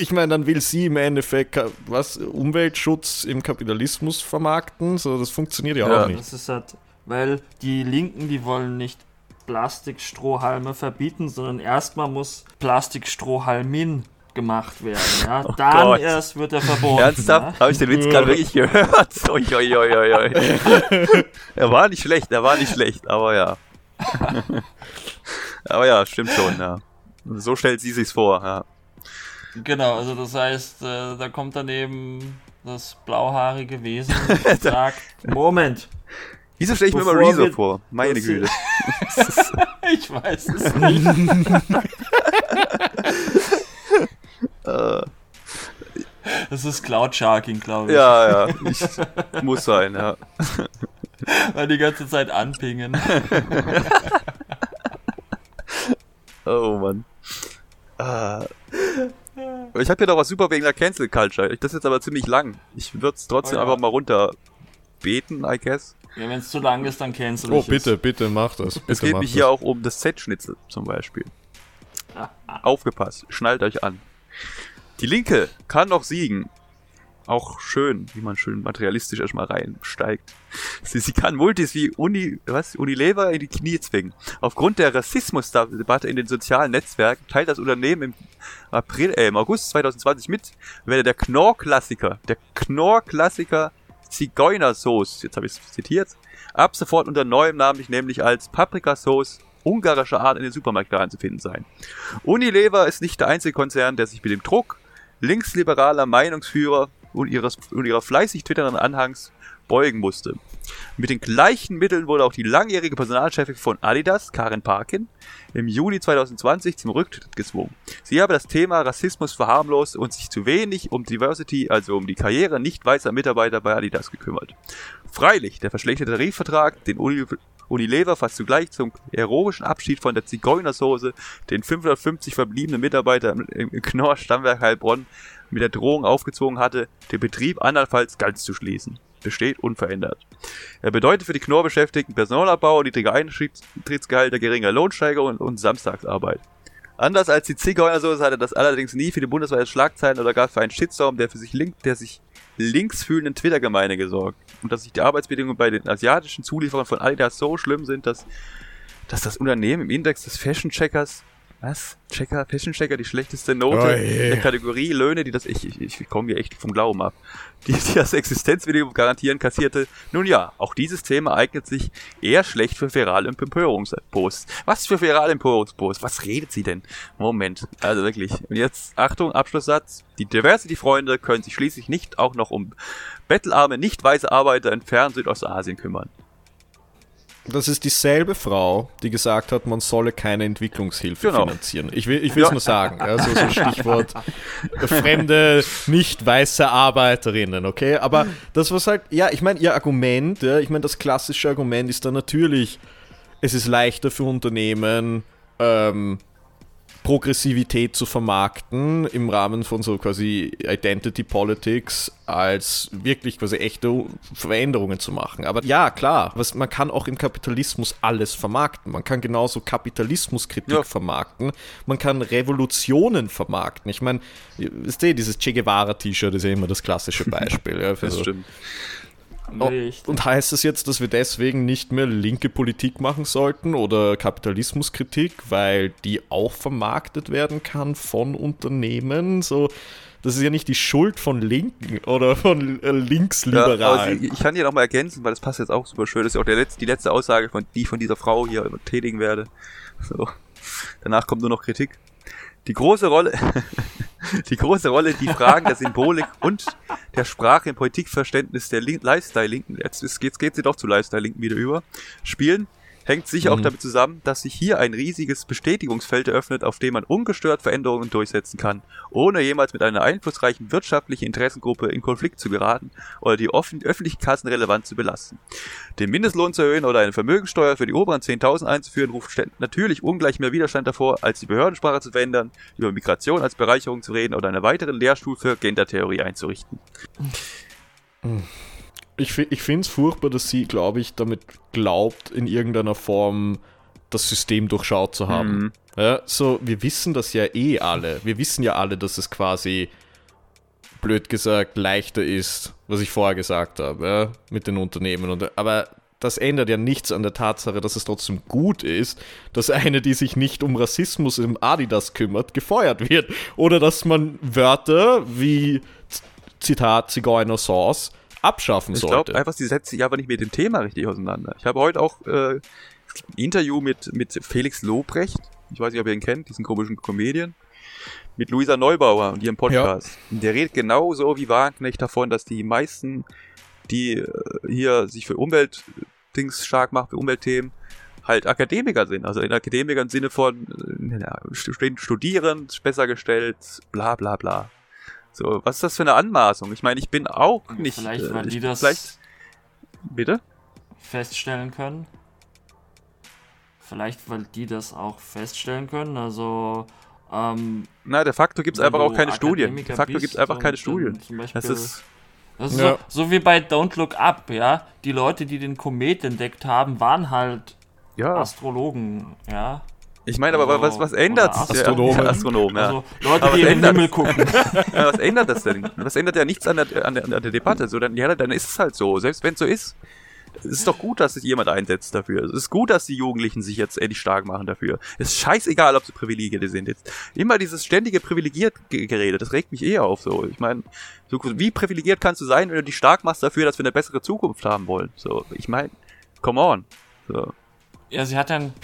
ich meine, dann will sie im Endeffekt was, Umweltschutz im Kapitalismus vermarkten. So, das funktioniert ja, Ja. auch nicht. das ist halt, weil die Linken, die wollen nicht Plastikstrohhalme verbieten, sondern erstmal muss Plastikstrohhalmin gemacht werden. Ja? Dann Oh Gott. erst wird er verboten. Ernsthaft? Ja? Habe ich den Witz gerade wirklich gehört? Ui, ui, ui, ui, er war nicht schlecht, er war nicht schlecht, aber ja. aber ja, stimmt schon, ja. So stellt sie sich's vor, ja. Genau, also das heißt, äh, da kommt dann eben das blauhaarige Wesen und sagt, Moment, Wieso stelle ich mir immer Rezo vor? Meine Güte. ich weiß es nicht. Äh, Das ist Cloud Sharking, glaube ich. ja, ja. Ich, muss sein, ja. Weil die ganze Zeit anpingen. Oh Mann. Äh, ich habe hier noch was super wegen der Cancel Culture. Das ist jetzt aber ziemlich lang. Ich würde es trotzdem Oh ja. einfach mal runter beten, I guess. Ja, wenn es zu lang ist, dann cancel Oh, ich bitte, es. bitte, mach das. Bitte Es geht mich das. hier auch um das Z-Schnitzel zum Beispiel. Aufgepasst, schnallt euch an. Die Linke kann noch siegen. Auch schön, wie man schön materialistisch erstmal reinsteigt. Sie, sie kann Multis wie Uni, was, Unilever in die Knie zwingen. Aufgrund der Rassismusdebatte in den sozialen Netzwerken teilt das Unternehmen im April, äh, im August 2020 mit, werde der Knorr-Klassiker, der Knorr-Klassiker Zigeunersauce, jetzt habe ich es zitiert, ab sofort unter neuem Namen, nämlich als Paprikasauce ungarischer Art in den Supermarktregalen zu finden sein. Unilever ist nicht der einzige Konzern, der sich mit dem Druck linksliberaler Meinungsführer und, ihres, und ihrer fleißig twitternden Anhangs beugen musste. Mit den gleichen Mitteln wurde auch die langjährige Personalchefin von Adidas, Karin Parkin, im Juni 2020 zum Rücktritt gezwungen. Sie habe das Thema Rassismus verharmlost und sich zu wenig um Diversity, also um die Karriere nicht weißer Mitarbeiter bei Adidas gekümmert. Freilich, der verschlechterte Tarifvertrag, den Unilever fast zugleich zum heroischen Abschied von der Zigeunersoße den 550 verbliebenen Mitarbeiter im, Knorr Stammwerk Heilbronn mit der Drohung aufgezwungen hatte, den Betrieb andernfalls ganz zu schließen. besteht unverändert. Er bedeutet für die Knorr-Beschäftigten Personalabbau, niedrige Eintrittsgehalte, geringe Lohnsteigerung und Samstagsarbeit. Anders als die Zigeunersoße hatte das allerdings nie für die bundesweite Schlagzeilen oder gar für einen Shitstorm, der für sich link, der sich links fühlenden Twitter-Gemeinde gesorgt. Und dass sich die Arbeitsbedingungen bei den asiatischen Zulieferern von Adidas so schlimm sind, dass, dass das Unternehmen im Index des Fashion-Checkers was? Checker, Fashion Checker, die schlechteste Note Oh je. der Kategorie Löhne, die das, ich, ich, ich komme hier echt vom Glauben ab, die, die das Existenzminimum garantieren kassierte. Nun ja, auch dieses Thema eignet sich eher schlecht für virale Empörungsposts. Was für virale Empörungsposts? Was redet sie denn? Moment, also wirklich. Und jetzt, Achtung, Abschlusssatz. Die Diversity-Freunde können sich schließlich nicht auch noch um bettelarme, nicht weiße Arbeiter in fern Südostasien kümmern. Das ist dieselbe Frau, die gesagt hat, man solle keine Entwicklungshilfe Genau. finanzieren. Ich will es Ja. nur sagen. Also so Stichwort fremde, nicht weiße Arbeiterinnen, okay? Aber das was halt, ja, ich meine, ihr Argument, ja, ich meine, das klassische Argument ist dann natürlich, es ist leichter für Unternehmen, ähm, Progressivität zu vermarkten im Rahmen von so quasi Identity Politics als wirklich quasi echte Veränderungen zu machen. Aber ja, klar, was, man kann auch im Kapitalismus alles vermarkten. Man kann genauso Kapitalismuskritik Ja. vermarkten. Man kann Revolutionen vermarkten. Ich meine, wisst ihr, dieses Che Guevara T-Shirt ist ja immer das klassische Beispiel. ja, Das so- stimmt. Oh, Richtig. Und heißt das jetzt, dass wir deswegen nicht mehr linke Politik machen sollten oder Kapitalismuskritik, weil die auch vermarktet werden kann von Unternehmen? So, das ist ja nicht die Schuld von Linken oder von äh, Ja, Linksliberalen. sie, ich kann die noch mal ergänzen, weil das passt jetzt auch super schön. Das ist ja auch der letzte, die letzte Aussage, von, die ich von dieser Frau hier tätigen werde. So. Danach kommt nur noch Kritik. Die große Rolle, die große Rolle, die Fragen der Symbolik und der Sprache im Politikverständnis der Lin Lifestyle-Linken, jetzt geht's, geht sie doch zu Lifestyle-Linken wieder über, spielen, hängt sicher auch Mhm. damit zusammen, dass sich hier ein riesiges Bestätigungsfeld eröffnet, auf dem man ungestört Veränderungen durchsetzen kann, ohne jemals mit einer einflussreichen wirtschaftlichen Interessengruppe in Konflikt zu geraten oder die öffentlichen Kassen relevant zu belasten. Den Mindestlohn zu erhöhen oder eine Vermögensteuer für die oberen 10.000 einzuführen, ruft natürlich ungleich mehr Widerstand davor, als die Behördensprache zu verändern, über Migration als Bereicherung zu reden oder einen weiteren Lehrstuhl für Gendertheorie einzurichten. Ich, ich finde es furchtbar, dass sie, glaube ich, damit glaubt, in irgendeiner Form das System durchschaut zu haben. Mhm. Ja, so, wir wissen das ja eh alle. Wir wissen ja alle, dass es quasi, blöd gesagt, leichter ist, was ich vorher gesagt habe, ja, mit den Unternehmen. Und, aber das ändert ja nichts an der Tatsache, dass es trotzdem gut ist, dass eine, die sich nicht um Rassismus im Adidas kümmert, gefeuert wird. Oder dass man Wörter wie Z- Zitat Zigeuner Sauce abschaffen Ich sollte. glaube einfach, sie setzt sich einfach nicht mit dem Thema richtig auseinander. Ich habe heute auch äh, ein Interview mit, mit Felix Lobrecht. Ich weiß nicht, ob ihr ihn kennt, diesen komischen Comedian. Mit Luisa Neubauer und ihrem Podcast. Und Der redet genauso wie Wagenknecht davon, dass die meisten, die äh, hier sich für Umweltdings stark machen, für Umweltthemen, halt Akademiker sind. Also in Akademiker im Sinne von äh, ja, stu- studieren, besser gestellt, bla bla bla. So, was ist das für eine Anmaßung? Ich meine, ich bin auch nicht. Vielleicht, äh, weil ich, die das Vielleicht. Bitte? feststellen können. Vielleicht, weil die das auch feststellen können. Also, ähm, Na, de facto gibt es einfach auch keine Studien. De facto gibt es einfach keine dann Studien. zum Beispiel- Das ist, das ist Ja. so, so wie bei Don't Look Up, ja. Die Leute, die den Komet entdeckt haben, waren halt ja. Astrologen, ja. Ich meine, aber Also, was, was ändert? Astronomen. Ja, Astronomen, ja. Also Leute, Aber die was in den ändert- Himmel gucken. ja. Was ändert das denn? Das ändert ja nichts an der, an der, an der Debatte. So, dann, ja, dann ist es halt so. Selbst wenn es so ist, es ist doch gut, dass sich jemand einsetzt dafür. Es ist gut, dass die Jugendlichen sich jetzt endlich stark machen dafür. Es ist scheißegal, ob sie Privilegierte sind jetzt. Immer dieses ständige Privilegiert-Gerede, das regt mich eher auf so. Ich meine, so, wie privilegiert kannst du sein, wenn du dich stark machst dafür, dass wir eine bessere Zukunft haben wollen? So, ich meine, come on. So. Ja, sie hat ein.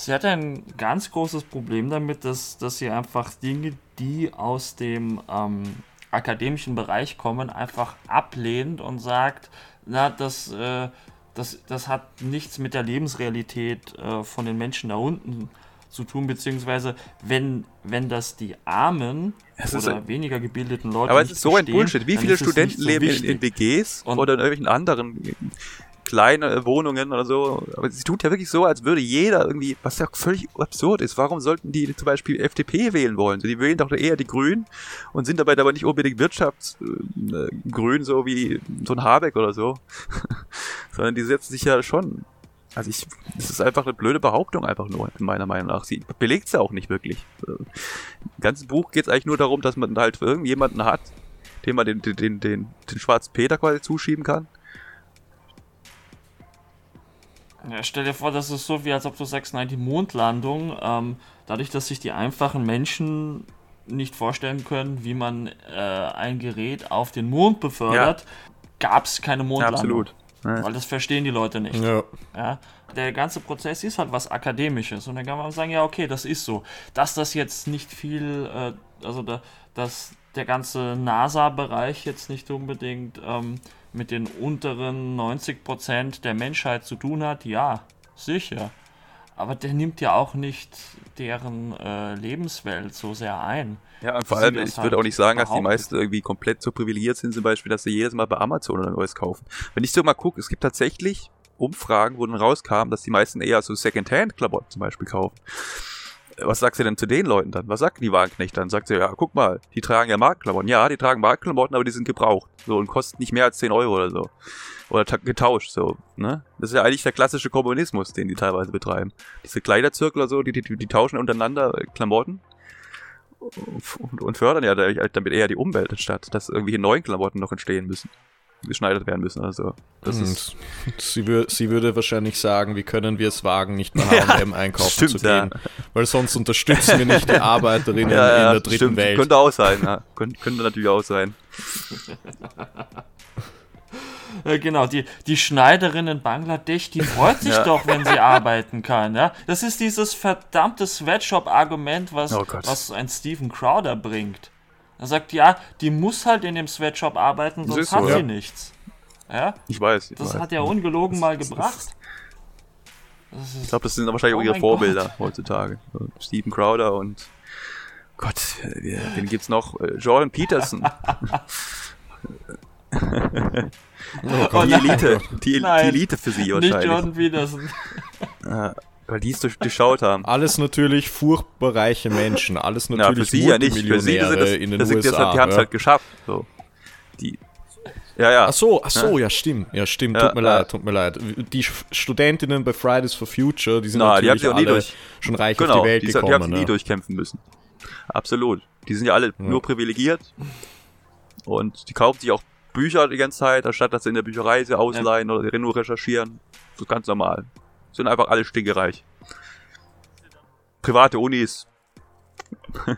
Sie hat ein ganz großes Problem damit, dass, dass sie einfach Dinge, die aus dem ähm, akademischen Bereich kommen, einfach ablehnt und sagt, na, das, äh, das, das hat nichts mit der Lebensrealität äh, von den Menschen da unten zu tun, beziehungsweise wenn, wenn das die armen Es oder ein- weniger gebildeten Leute Aber es ist so ein Bullshit. Wie viele Studenten so leben in, in WGs Und- oder in irgendwelchen anderen kleine Wohnungen oder so. Aber sie tut ja wirklich so, als würde jeder irgendwie, was ja völlig absurd ist. Warum sollten die zum Beispiel FDP wählen wollen? Die wählen doch eher die Grünen und sind dabei aber nicht unbedingt wirtschaftsgrün, so wie so ein Habeck oder so. Sondern die setzen sich ja schon. Also ich, das ist einfach eine blöde Behauptung, einfach nur, meiner Meinung nach. Sie belegt es ja auch nicht wirklich. Im ganzen Buch geht es eigentlich nur darum, dass man halt irgendjemanden hat, dem man den, den, den, den, den schwarzen Peter quasi zuschieben kann. Ja, stell dir vor, das ist so wie als ob du sagst, nein, die Mondlandung, ähm, dadurch, dass sich die einfachen Menschen nicht vorstellen können, wie man äh, ein Gerät auf den Mond befördert, gab es keine Ja, Mondlandung. absolut. Ja. Weil das verstehen die Leute nicht. Ja. Ja, der ganze Prozess ist halt was Akademisches und dann kann man sagen, ja, okay, das ist so. Dass das jetzt nicht viel, äh, also da, dass der ganze NASA-Bereich jetzt nicht unbedingt ähm, mit den unteren 90% der Menschheit zu tun hat, ja, sicher. Aber der nimmt ja auch nicht deren äh, Lebenswelt so sehr ein. Ja, und vor allem, ich halt würde auch nicht sagen, dass die meisten irgendwie komplett so privilegiert sind, zum Beispiel, dass sie jedes Mal bei Amazon oder Neues kaufen. Wenn ich so mal gucke, es gibt tatsächlich Umfragen, wo dann rauskam, dass die meisten eher so Secondhand-Klamotten zum Beispiel kaufen. Was sagst du denn zu den Leuten dann? Was sagt die Wagenknecht dann? Sagt sie, ja, guck mal, die tragen ja Markenklamotten. Ja, die tragen Markenklamotten, aber die sind gebraucht. So, und kosten nicht mehr als 10 Euro oder so. Oder ta- getauscht, so, ne? Das ist ja eigentlich der klassische Kommunismus, den die teilweise betreiben. Diese Kleiderzirkel oder so, die, die, die tauschen untereinander äh, Klamotten und, und fördern ja da- damit eher die Umwelt anstatt, dass irgendwelche neuen Klamotten noch entstehen müssen, geschneidert werden müssen. Also das ist Und sie, wür sie würde wahrscheinlich sagen, wie können wir es wagen, nicht bei H&M einkaufen stimmt, zu ja. gehen, weil sonst unterstützen wir nicht die Arbeiterinnen ja, ja, in der dritten stimmt. Welt. Könnte auch sein, ja. Könnte, könnte natürlich auch sein. Genau, die, die Schneiderin in Bangladesch, die freut sich Ja. doch, wenn sie arbeiten kann. Ja? Das ist dieses verdammte Sweatshop-Argument, was, Oh was ein Steven Crowder bringt. Er sagt, ja, die muss halt in dem Sweatshop arbeiten, Das sonst ist so, hat sie ja. nichts. Ja? Ich weiß. Ich Das weiß. hat er ungelogen mal das- gebracht. Das Ich ist, glaube, das sind wahrscheinlich Oh auch ihre Vorbilder heutzutage. So, Stephen Crowder und Gott, wen gibt's noch? Äh, Jordan Peterson. Oh die. Elite. Die, die. Elite für sie nicht wahrscheinlich. Jordan Peterson. Ja, weil die es durch, durchschaut haben. Alles natürlich furchtbar reiche Menschen, alles Ja, natürlich für sie ja nicht. Für sie sind das, in den das, USA. deshalb, die haben es ja. halt geschafft. So. Die, ja, ja. Ach so, ach so, ja, stimmt. Ja, stimmt. Ja, tut mir ja. leid, tut mir leid. Die Studentinnen bei Fridays for Future, die sind Na, die natürlich nie alle durch- schon reich Genau, auf die Welt die, die haben gekommen. sich nie ne? durchkämpfen müssen. Absolut. Die sind ja alle nur privilegiert. Und die kaufen sich auch Bücher die ganze Zeit, anstatt dass sie in der Bücherei sie ausleihen oder nur recherchieren. So ganz normal. Sind einfach alle stinkereich. Private Unis.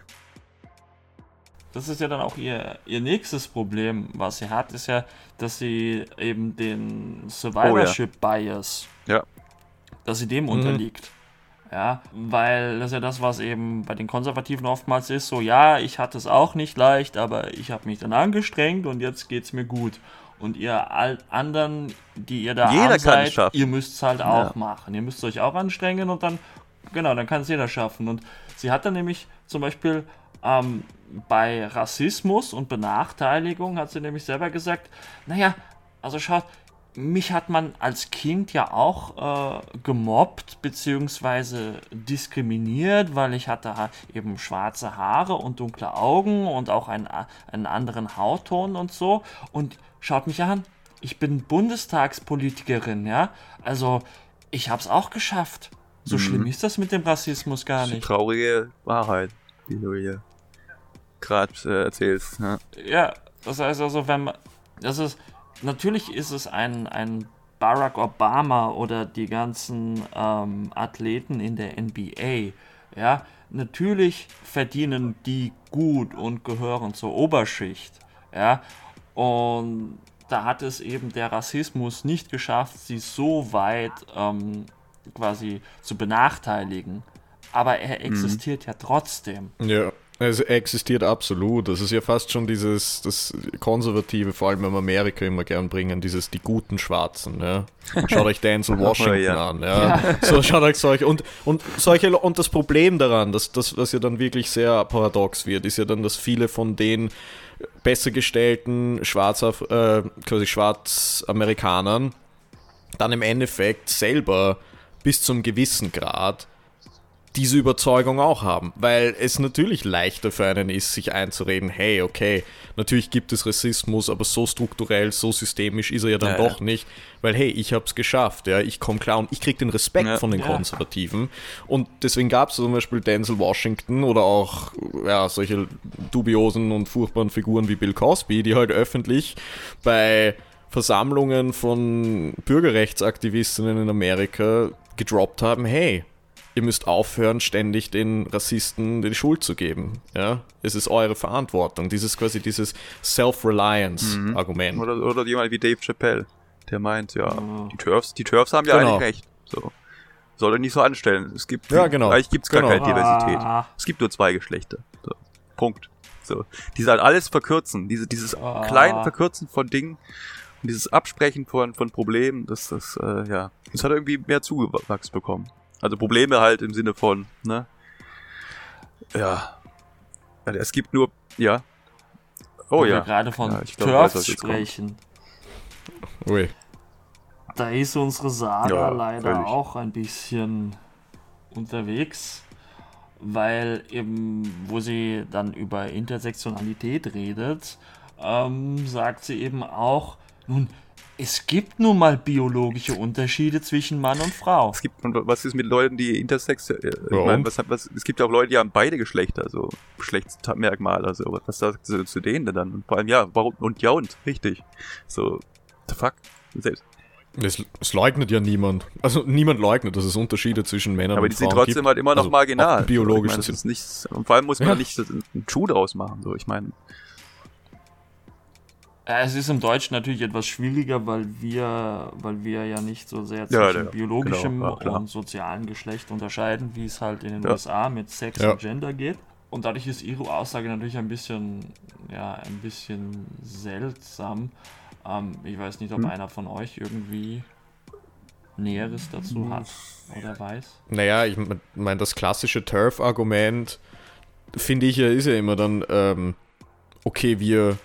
Das ist ja dann auch ihr, ihr nächstes Problem, was sie hat, ist ja, dass sie eben den Survivorship Bias, Ja. dass sie dem unterliegt. Ja, weil das ist ja das, was eben bei den Konservativen oftmals ist, so ja, ich hatte es auch nicht leicht, aber ich habe mich dann angestrengt und jetzt geht's mir gut. Und ihr all anderen, die ihr da Jeder seid, ihr müsst es halt auch Ja. machen. Ihr müsst euch auch anstrengen und dann, genau, dann kann es jeder schaffen. Und sie hat dann nämlich zum Beispiel ähm, bei Rassismus und Benachteiligung, hat sie nämlich selber gesagt, naja, also schaut, mich hat man als Kind ja auch äh, gemobbt beziehungsweise diskriminiert, weil ich hatte ha- eben schwarze Haare und dunkle Augen und auch einen, einen anderen Hautton und so. Und schaut mich an, ich bin Bundestagspolitikerin, ja. Also ich hab's auch geschafft. So schlimm ist das mit dem Rassismus gar Das ist nicht. traurige Wahrheit, die du hier gerade äh, erzählst. Ja. Ja, das heißt also, wenn man. Das ist. Natürlich ist es ein, ein Barack Obama oder die ganzen ähm, Athleten in der NBA. Ja, natürlich verdienen die gut und gehören zur Oberschicht. Ja, und da hat es eben der Rassismus nicht geschafft, sie so weit ähm, quasi zu benachteiligen. Aber er existiert ja trotzdem. Ja, es existiert absolut. Das ist ja fast schon dieses, das Konservative, vor allem in Amerika immer gern bringen, dieses die guten Schwarzen, ja. Schaut euch Denzel Washington ja. an, ja. So, schaut euch solche, und, und solche, und das Problem daran, dass das, was ja dann wirklich sehr paradox wird, ist ja dann, dass viele von den besser gestellten Schwarz, äh, quasi Schwarzamerikanern dann im Endeffekt selber bis zum gewissen Grad diese Überzeugung auch haben, weil es natürlich leichter für einen ist, sich einzureden, hey, okay, natürlich gibt es Rassismus, aber so strukturell, so systemisch ist er ja dann Ja, doch nicht, weil hey, ich hab's geschafft, ja, ich komme klar und ich krieg den Respekt Ja. von den Ja. Konservativen und deswegen gab es zum Beispiel Denzel Washington oder auch ja, solche dubiosen und furchtbaren Figuren wie Bill Cosby, die halt öffentlich bei Versammlungen von Bürgerrechtsaktivistinnen in Amerika gedroppt haben, hey, ihr müsst aufhören, ständig den Rassisten die Schuld zu geben. Ja? Es ist eure Verantwortung. Dieses quasi dieses Self-Reliance-Argument. Oder, oder jemand wie Dave Chappelle, der meint, ja, die Turfs, die Turfs haben ja Genau. eigentlich recht. So. Soll er nicht so anstellen. Es gibt, Ja, genau. eigentlich gibt's gar Genau. keine Diversität. Ah. Es gibt nur zwei Geschlechter. So. Punkt. So. Die halt alles verkürzen. Diese, dieses Ah. kleine Verkürzen von Dingen und dieses Absprechen von, von Problemen, das, das, äh, ja, das hat irgendwie mehr Zugewachs bekommen. Also Probleme halt im Sinne von, ne? Ja. Ja, Es gibt nur, ja. Oh Wo ja. wir gerade von Ja, ich glaub, ich weiß, Turfs kommt. sprechen. Ui. Da ist unsere Sarah Ja, leider völlig. auch ein bisschen unterwegs, weil eben, wo sie dann über Intersektionalität redet, ähm, sagt sie eben auch, nun, es gibt nun mal biologische Unterschiede zwischen Mann und Frau. Es gibt, und was ist mit Leuten, die Intersex, äh, ich Ja, und? was, hat- was, es gibt ja auch Leute, die haben beide Geschlechter, so Geschlechtsmerkmale, also was sagt sie zu denen denn dann? Und vor allem, ja, warum, und ja und, richtig. So, the fuck? Selbst. Es, es leugnet ja niemand. Also niemand leugnet, dass es Unterschiede zwischen Männern Aber und die sind Frauen trotzdem gibt. halt immer noch Also marginal. biologischen ich das ist nicht, und vor allem muss man Ja. nicht einen Schuh draus machen, so, ich meine, Es ist im Deutschen natürlich etwas schwieriger, weil wir, weil wir ja nicht so sehr Ja, zwischen ja, biologischem genau, ja, und sozialen Geschlecht unterscheiden, wie es halt in den Ja. USA mit Sex Ja. und Gender geht. Und dadurch ist ihre Aussage natürlich ein bisschen, ja, ein bisschen seltsam. Ähm, ich weiß nicht, ob Hm. einer von euch irgendwie Näheres dazu hat oder weiß. Naja, ich meine, das klassische Turf-Argument, finde ich ja, ist ja immer dann, ähm, okay, wir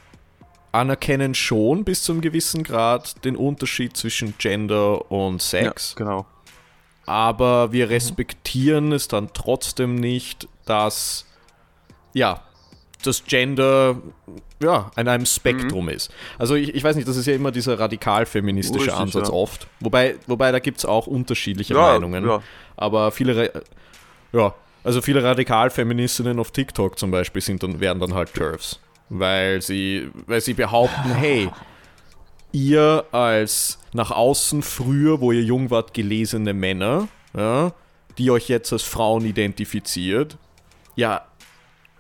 anerkennen schon bis zum gewissen Grad den Unterschied zwischen Gender und Sex, ja, genau. aber wir respektieren es dann trotzdem nicht, dass, ja, das Gender ja, an einem Spektrum ist. Also ich, ich weiß nicht, das ist ja immer dieser radikal-feministische Ansatz ja. oft. Wobei, wobei da gibt es auch unterschiedliche Ja, Meinungen. ja. Aber viele, ja, also viele Radikalfeministinnen auf TikTok zum Beispiel sind dann, werden dann halt TERFs. Weil sie, weil sie behaupten, hey, ihr als nach außen früher, wo ihr jung wart, gelesene Männer, ja, die euch jetzt als Frauen identifiziert, ja,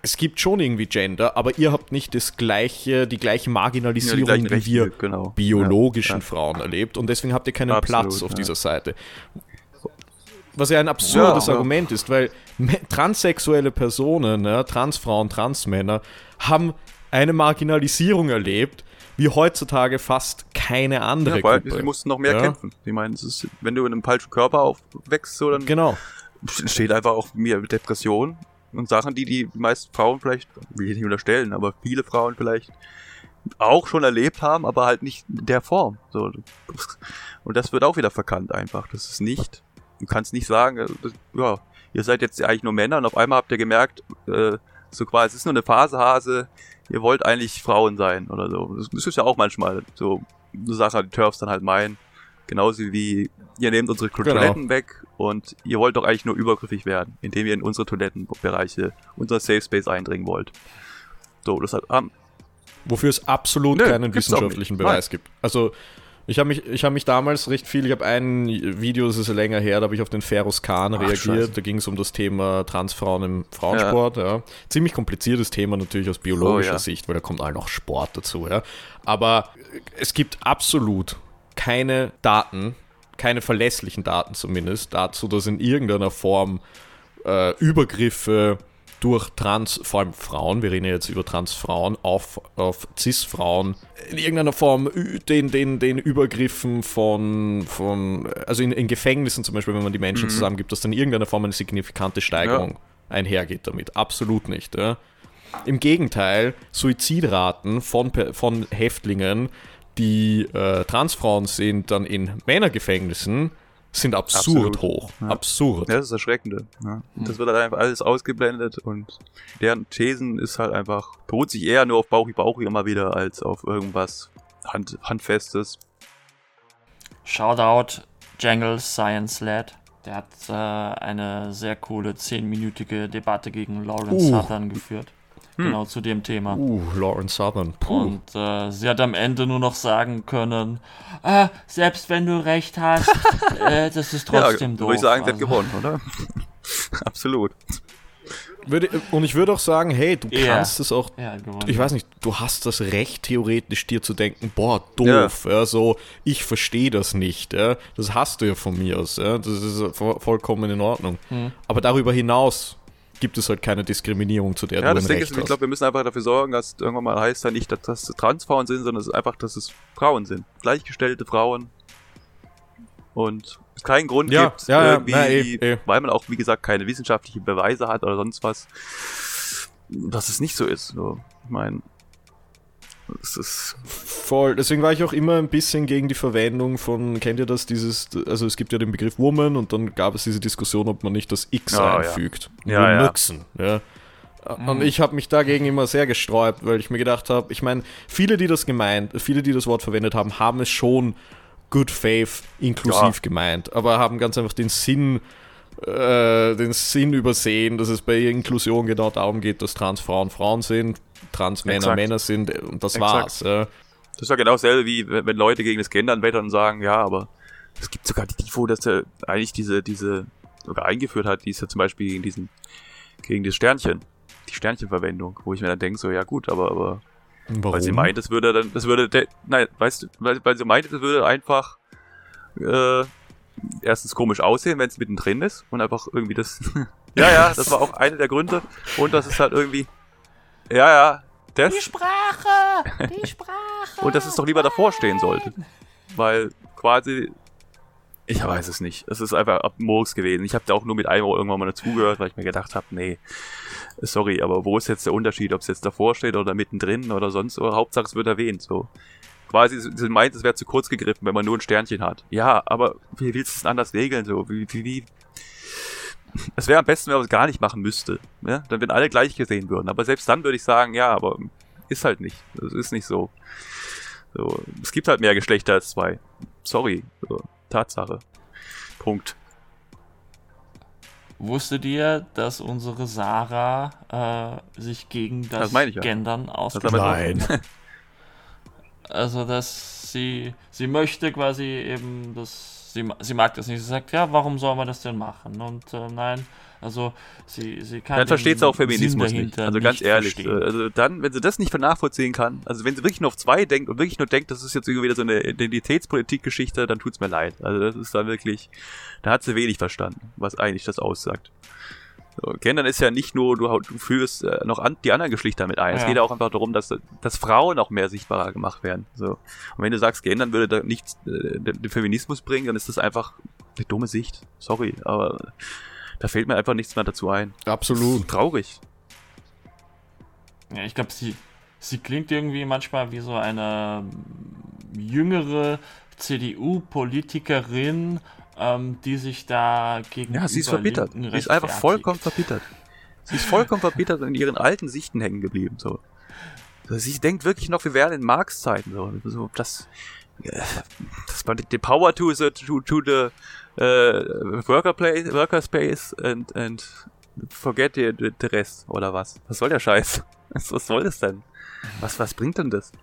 es gibt schon irgendwie Gender, aber ihr habt nicht das gleiche, die gleiche Marginalisierung, gleichen wie Rechte, wir genau. biologischen Ja, ja. Frauen erlebt und deswegen habt ihr keinen Absolut, Platz auf ja. dieser Seite. Was ja ein absurdes Ja, ja. Argument ist, weil transsexuelle Personen, ja, Transfrauen, Transmänner, haben eine Marginalisierung erlebt, wie heutzutage fast keine andere Ja, weil Gruppe. sie mussten noch mehr Ja. kämpfen. Ich meine, es ist, wenn du in einem falschen Körper aufwächst, so, dann Genau. steht einfach auch mir Depression und Sachen, die die meisten Frauen vielleicht, will ich nicht unterstellen, aber viele Frauen vielleicht auch schon erlebt haben, aber halt nicht in der Form. So. Und das wird auch wieder verkannt einfach. Das ist nicht, du kannst nicht sagen, äh, das, ja, ihr seid jetzt eigentlich nur Männer und auf einmal habt ihr gemerkt, äh, so quasi, es ist nur eine Phasehase, ihr wollt eigentlich Frauen sein oder so. Das, ist ja auch manchmal so eine Sache, die Turfs dann halt meinen. Genauso wie ihr nehmt unsere Genau. Toiletten weg und ihr wollt doch eigentlich nur übergriffig werden, indem ihr in unsere Toilettenbereiche, unser Safe Space eindringen wollt. So, das hat, ähm, Wofür es absolut Nö, keinen wissenschaftlichen. Beweis gibt. Also ich habe mich, ich hab mich damals recht viel, ich habe ein Video, das ist ja länger her, da habe ich auf den Ferus Khan Ach, reagiert. Scheiße. Da ging es um das Thema Transfrauen im Frauensport. Ja. Ziemlich kompliziertes Thema natürlich aus biologischer Oh, ja. Sicht, weil da kommt all noch Sport dazu. Ja. Aber es gibt absolut keine Daten, keine verlässlichen Daten zumindest, dazu, dass in irgendeiner Form äh, Übergriffe durch Trans, vor allem Frauen, wir reden ja jetzt über Transfrauen, auf, auf Cis-Frauen, in irgendeiner Form den, den, den Übergriffen von, von also in, in Gefängnissen zum Beispiel, wenn man die Menschen zusammengibt, dass dann in irgendeiner Form eine signifikante Steigerung einhergeht damit. Absolut nicht. Ja. Im Gegenteil, Suizidraten von, von Häftlingen die äh, Transfrauen sind dann in Männergefängnissen, sind absurd Absolut. hoch. Ja. Absurd. Ja, das ist das Erschreckende. Ja. Das wird halt einfach alles ausgeblendet und deren Thesen ist halt einfach, beruht sich eher nur auf Bauchi Bauchi immer wieder als auf irgendwas Hand, Handfestes. Shoutout Jangle Science Lad. Der hat äh, eine sehr coole 10-minütige Debatte gegen Lawrence Uh. Southern geführt. Genau zu dem Thema. Uh, Lawrence Southern. Puh. Und äh, sie hat am Ende nur noch sagen können, ah, selbst wenn du recht hast, äh, das ist trotzdem ja, doof. würde ich sagen, sie hat Also, gewonnen, oder? Absolut. Würde, und ich würde auch sagen, hey, du Ja. kannst es auch Ja, ich weiß nicht, du hast das Recht, theoretisch dir zu denken, boah, doof, ja. so, ich verstehe das nicht, ja. das hast du ja von mir aus, ja. das ist vo- vollkommen in Ordnung. Hm. Aber darüber hinaus gibt es halt keine Diskriminierung, zu der Ja, du das Ding Recht ist, ich glaube, wir müssen einfach dafür sorgen, dass irgendwann mal heißt ja nicht, dass das Transfrauen sind, sondern es ist einfach, dass es Frauen sind. Gleichgestellte Frauen. Und es keinen Grund Ja, gibt, ja, irgendwie, na, eh, eh. weil man auch, wie gesagt, keine wissenschaftlichen Beweise hat oder sonst was, dass es nicht so ist. So, ich meine, es ist, Voll, deswegen war ich auch immer ein bisschen gegen die Verwendung von, kennt ihr das, dieses, also es gibt ja den Begriff Woman und dann gab es diese Diskussion, ob man nicht das X ja. einfügt. Ja, ja. Nixon, ja. Und ich habe mich dagegen immer sehr gesträubt, weil ich mir gedacht habe, ich meine, viele, die das gemeint, viele, die das Wort verwendet haben, haben es schon good faith inklusiv Ja. gemeint, aber haben ganz einfach den Sinn, äh, den Sinn übersehen, dass es bei Inklusion genau darum geht, dass Transfrauen Frauen sind, Transmänner Exakt. Männer sind äh, und das Exakt. war's. Ja. das ist ja genau dasselbe, wie wenn Leute gegen das Gendern wettern und sagen, ja, aber es gibt sogar die DIFO, dass er eigentlich diese, diese, sogar eingeführt hat, die ist ja zum Beispiel gegen diesen, gegen das Sternchen, die Sternchenverwendung, wo ich mir dann denke, so, ja gut, aber, aber Warum? Weil sie meint, es würde dann, das würde, de- nein, weißt du, weil, weil sie meinte, es würde einfach, äh, erstens komisch aussehen, wenn es mittendrin ist und einfach irgendwie das, ja, ja, das war auch einer der Gründe und das ist halt irgendwie, ja, ja, das, Die Sprache! Die Sprache! und dass es doch lieber davor stehen sollte, weil quasi, ich weiß es nicht, es ist einfach ab Murks gewesen. Ich habe da auch nur mit einem Ohr irgendwann mal dazugehört, weil ich mir gedacht habe, nee, sorry, aber wo ist jetzt der Unterschied, ob es jetzt davor steht oder mittendrin oder sonst, oder Hauptsache es wird erwähnt, so. Quasi, sie meint, es wäre zu kurz gegriffen, wenn man nur ein Sternchen hat. Ja, aber wie willst du es denn anders regeln, so? Wie, wie, wie? Es wäre am besten, wenn man es gar nicht machen müsste, ne? Dann, wenn alle gleich gesehen würden. Aber selbst dann würde ich sagen, ja, aber ist halt nicht. Das ist nicht so. so. Es gibt halt mehr Geschlechter als zwei. Sorry. So. Tatsache. Punkt. Wusstet ihr, dass unsere Sarah äh, sich gegen das, Das meine ich ja. Gendern ausgesprochen hat? Nein. Also, dass sie, sie möchte quasi eben, dass sie, sie mag das nicht. Sie sagt, ja, warum soll man das denn machen? Und äh, nein, also sie, sie kann. Dann versteht sie auch Feminismus nicht. Also ganz nicht ehrlich. verstehen. äh, Also dann, wenn sie das nicht nachvollziehen kann, also wenn sie wirklich nur auf zwei denkt und wirklich nur denkt, das ist jetzt irgendwie wieder so eine Identitätspolitik-Geschichte, dann tut's mir leid. Also das ist dann wirklich, da hat sie wenig verstanden, was eigentlich das aussagt. So, Gendern ist ja nicht nur, du, du führst äh, noch an, die anderen Geschlechter mit ein. Es Ja. geht auch einfach darum, dass, dass Frauen auch mehr sichtbarer gemacht werden. So. Und wenn du sagst, Gendern würde da nichts, äh, den Feminismus bringen, dann ist das einfach eine dumme Sicht. Sorry, aber da fällt mir einfach nichts mehr dazu ein. Absolut. Traurig. Ja, ich glaube, sie, sie klingt irgendwie manchmal wie so eine jüngere CDU-Politikerin, ähm, die sich da gegen Ja, sie ist verbittert. Sie ist einfach vollkommen verbittert. Sie ist vollkommen verbittert und in ihren alten Sichten hängen geblieben. So. Sie denkt wirklich noch, wir wären in Marx-Zeiten. So. so das, äh, das war the power to the, to, to the äh, worker, place, worker space and, and forget the, the, the rest. Oder was? Was soll der Scheiß? Was, was soll das denn? Was, was bringt denn das?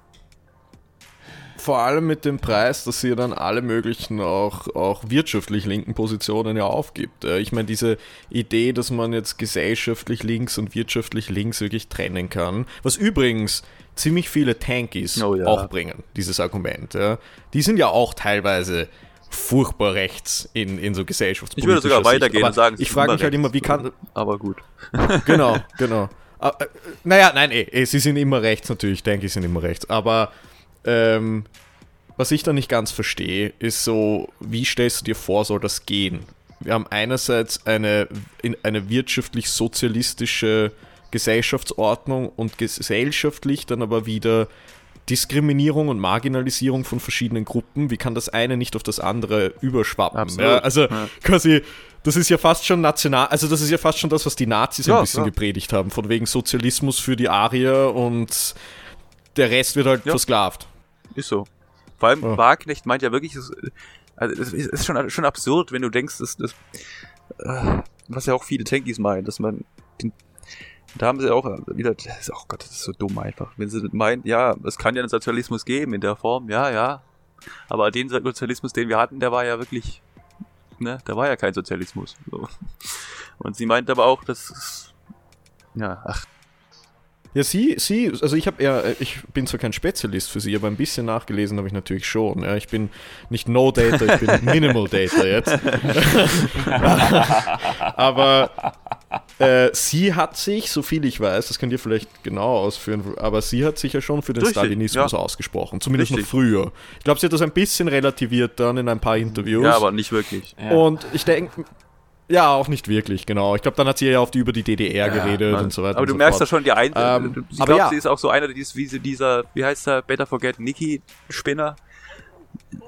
Vor allem mit dem Preis, dass sie dann alle möglichen auch, auch wirtschaftlich linken Positionen ja aufgibt. Äh, Ich meine, diese Idee, dass man jetzt gesellschaftlich links und wirtschaftlich links wirklich trennen kann, was übrigens ziemlich viele Tankies Oh ja. auch bringen, dieses Argument. Ja. Die sind ja auch teilweise furchtbar rechts in, in so Ich gesellschaftspolitischer würde sogar weitergehen und sagen, ich frage mich halt immer, wie kann, Aber gut. genau, genau. Ah, äh, naja, nein, eh, eh, sie sind immer rechts natürlich, denke ich, sind immer rechts. Aber ähm, was ich da nicht ganz verstehe, ist so, wie stellst du dir vor, soll das gehen? Wir haben einerseits eine, in eine wirtschaftlich-sozialistische Gesellschaftsordnung und gesellschaftlich dann aber wieder Diskriminierung und Marginalisierung von verschiedenen Gruppen. Wie kann das eine nicht auf das andere überschwappen? Ja, also Ja. quasi, das ist ja fast schon national, also das ist ja fast schon das, was die Nazis Ja, ein bisschen gepredigt haben, von wegen Sozialismus für die Arier und der Rest wird halt versklavt. Ist so. Vor allem Ja. Wagknecht meint ja wirklich, es, also es ist schon, schon absurd, wenn du denkst, dass das, äh, was ja auch viele Tankies meinen, dass man den, da haben sie auch wieder, das oh Gott, das ist so dumm einfach. Wenn sie meinen, ja, es kann ja einen Sozialismus geben in der Form, ja, ja. Aber den Sozialismus, den wir hatten, der war ja wirklich, ne, da war ja kein Sozialismus. So. Und sie meint aber auch, dass, ja, ach, Ja, sie, sie, also ich habe ja, ich bin zwar kein Spezialist für sie, aber ein bisschen nachgelesen habe ich natürlich schon. Ja, ich bin nicht No Data, ich bin Minimal Data jetzt. aber äh, sie hat sich, so viel ich weiß, das könnt ihr vielleicht genau ausführen, aber sie hat sich ja schon für den Richtig, Stalinismus ja. ausgesprochen, zumindest Richtig. noch früher. Ich glaube, sie hat das ein bisschen relativiert dann in ein paar Interviews. ja, aber nicht wirklich. Ja. Und ich denke, ja, auch nicht wirklich, genau. Ich glaube, dann hat sie ja die, über die DDR geredet Mann. und so weiter. Aber du so merkst ja schon, die ein Ähm, ich aber glaube, ja. sie ist auch so einer, die ist wie dieser, wie heißt der, Better Forget Nicky Spinner.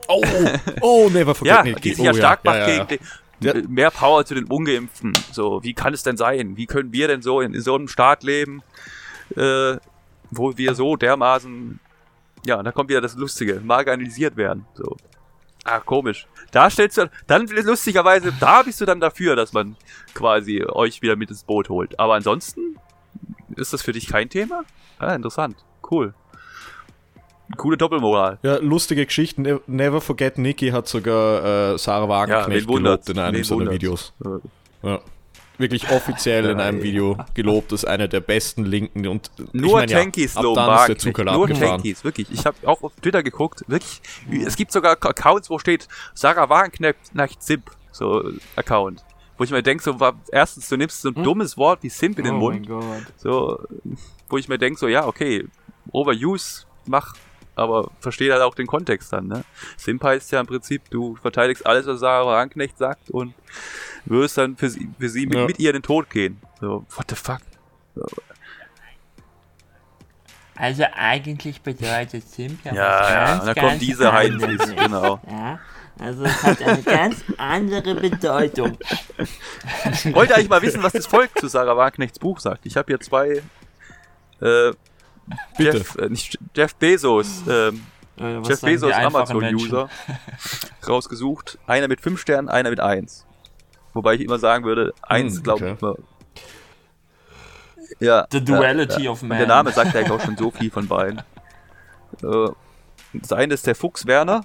Oh, oh, never forget Ja, Nikki. die sich oh, ja stark macht ja, ja, ja. gegen Ja. den, mehr Power zu den Ungeimpften. So, wie kann es denn sein? Wie können wir denn so in, in so einem Staat leben, äh, wo wir so dermaßen, ja, da kommt wieder das Lustige, marginalisiert werden. So. Ah, komisch. Da stellst du, dann lustigerweise, da bist du dann dafür, dass man quasi euch wieder mit ins Boot holt. Aber ansonsten ist das für dich kein Thema? Ah, interessant. Cool. Coole Doppelmoral. Ja, lustige Geschichten. Ne- Never Forget Nikki hat sogar äh, Sarah Wagenknecht wundert's? gelobt in einem seiner? Videos. Ja. Wirklich offiziell in einem Ja, Video gelobt, ist eine der besten Linken. Und ich Nur mein, ja, Tankies ab loben dann ist der Wagenknecht. Zucker Nur abgefahren. Tankies, wirklich. Ich habe auch auf Twitter geguckt, wirklich. Es gibt sogar Accounts, wo steht Sarah Wagenknecht Simp, so äh, Account. Wo ich mir denke, so, erstens, du nimmst so ein dummes Wort wie Simp in den oh mein Mund. Gott. So, wo ich mir denke, so, ja, okay, Overuse, mach, aber verstehe halt auch den Kontext dann, ne? Simp heißt ja im Prinzip, du verteidigst alles, was Sarah Wagenknecht sagt und wirst dann für sie, für sie mit, Ja. mit ihr in den Tod gehen. So, what the fuck? Also eigentlich bedeutet Simp ja, was Ja, ja, ganz, und dann ganz kommt diese Heinz, anderes. genau. Ja, also es hat eine ganz andere Bedeutung. Ich wollte eigentlich mal wissen, was das Volk zu Sarah Wagenknechts Buch sagt. Ich habe hier zwei äh, Bitte. Jeff, äh, nicht Jeff Bezos, ähm, Äh, Jeff Bezos Amazon-User rausgesucht. Einer mit 5 Sternen, einer mit 1. Wobei ich immer sagen würde, 1 Hm, glaube okay. ich immer. Ja. The duality of Und man. der Name sagt eigentlich auch schon so viel von beiden. Äh, das eine ist der Fuchs Werner.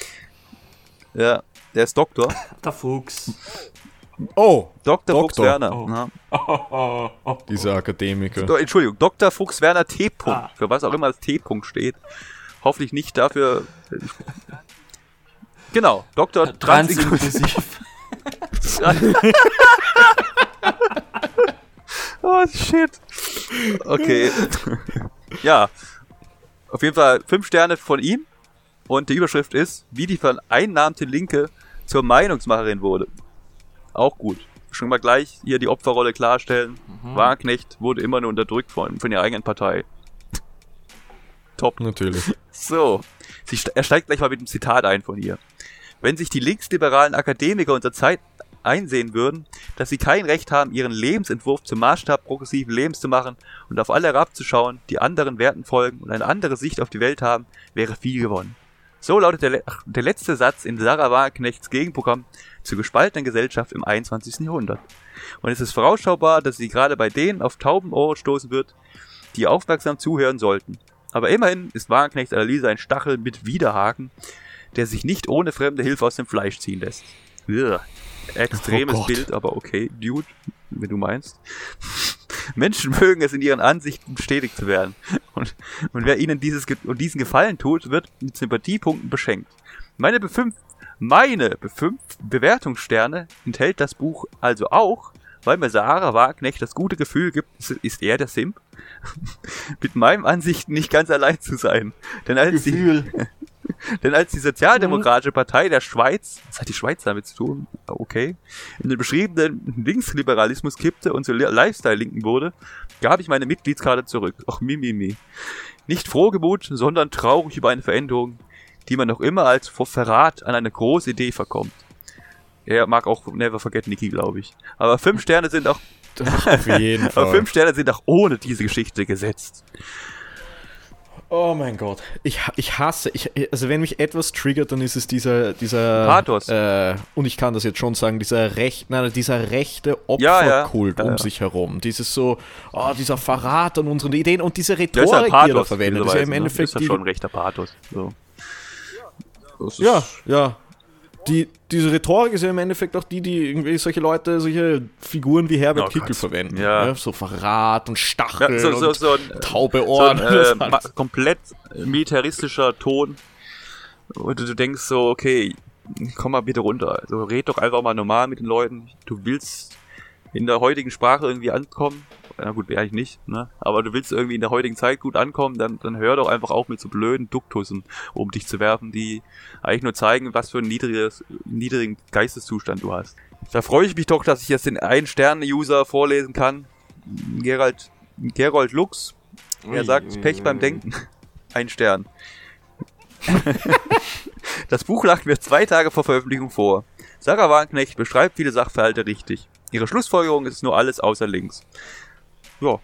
ja, der ist Doktor. Der Fuchs. Oh, Dr. Fuchs Doktor. Werner. Oh. Ja. Oh, oh, oh. dieser Akademiker. Do, Entschuldigung, Dr. Fuchs Werner T. -Punkt, Ah. für was auch immer das T. -Punkt steht. Hoffentlich nicht dafür. Genau, Dr. Transinklusiv. Transinklusiv. oh shit. Okay. ja. Auf jeden Fall fünf Sterne von ihm. Und die Überschrift ist, wie die vereinnahmte Linke zur Meinungsmacherin wurde. Auch gut. Schon mal gleich hier die Opferrolle klarstellen. Wagenknecht wurde immer nur unterdrückt von, von ihrer eigenen Partei. Top. Natürlich. So, sie er steigt gleich mal mit einem Zitat ein von ihr. Wenn sich die linksliberalen Akademiker unserer Zeit einsehen würden, dass sie kein Recht haben, ihren Lebensentwurf zum Maßstab progressiven Lebens zu machen und auf alle herabzuschauen, die anderen Werten folgen und eine andere Sicht auf die Welt haben, wäre viel gewonnen. So lautet der, der letzte Satz in Sarah Wagenknechts Gegenprogramm zur gespaltenen Gesellschaft im 21. Jahrhundert. Und es ist vorausschaubar, dass sie gerade bei denen auf tauben Ohren stoßen wird, die aufmerksam zuhören sollten. Aber immerhin ist Wagenknechts Analyse ein Stachel mit Widerhaken, der sich nicht ohne fremde Hilfe aus dem Fleisch ziehen lässt. Ugh. Extremes Oh. Bild, aber okay, Dude, wenn du meinst. Menschen mögen es in ihren Ansichten bestätigt zu werden. Und, und wer ihnen dieses, und diesen Gefallen tut, wird mit Sympathiepunkten beschenkt. Meine befünf, meine befünf Bewertungssterne enthält das Buch also auch, weil mir Sarah Wagenknecht das gute Gefühl gibt, ist- er der Simp? mit meinen Ansichten nicht ganz allein zu sein. Denn als die, Gefühl. denn als die Sozialdemokratische Partei der Schweiz, was hat die Schweiz damit zu tun? Okay. In den beschriebenen Linksliberalismus kippte und zur Lifestyle-Linken wurde, gab ich meine Mitgliedskarte zurück. Och, mi, mi, mi. Nicht frohgemut, sondern traurig über eine Veränderung, die man noch immer als Ver- Verrat an eine große Idee verkommt. Er mag auch Never Forget Nikki, glaube ich. Aber fünf Sterne sind auch, Auf jeden aber Fall. fünf Sterne sind auch ohne diese Geschichte gesetzt. Oh mein Gott. Ich, ich hasse, ich, also wenn mich etwas triggert, dann ist es dieser, dieser Pathos. Äh, und ich kann das jetzt schon sagen, dieser recht, nein, dieser rechte Ja, ja. Opferkult Ja, um ja. sich herum. Dieses so, oh, dieser Verrat an unseren Ideen und diese Das Rhetorik, ja die er da Pathos. verwendet. Das ist ja im ne? Endeffekt ist ja schon ein rechter Pathos. So. Ja, ja. Die, diese Rhetorik ist ja im Endeffekt auch die, die irgendwie solche Leute, solche Figuren wie Herbert Oh Kickel Gott. verwenden. Ja. ne? So Verrat und Stachel Ja, so, so, und so ein, taube Ohren. ein äh, komplett militaristischer Ton. Und du, du denkst so, okay, komm mal bitte runter. Also red doch einfach mal normal mit den Leuten. Du willst in der heutigen Sprache irgendwie ankommen. Na gut, eigentlich nicht, ne? Aber du willst irgendwie in der heutigen Zeit gut ankommen, dann, dann hör doch einfach auf mit so blöden Duktussen um dich zu werfen, die eigentlich nur zeigen, was für einen niedriges, niedrigen Geisteszustand du hast. Da freue ich mich doch, dass ich jetzt den einen Sterne-User vorlesen kann. Gerald, Gerold Lux. Er sagt Pech beim. Denken. Ein Stern. das Buch lag mir zwei Tage vor Veröffentlichung vor. Sarah Wagenknecht beschreibt viele Sachverhalte richtig. Ihre Schlussfolgerung ist nur alles außer links. Ja.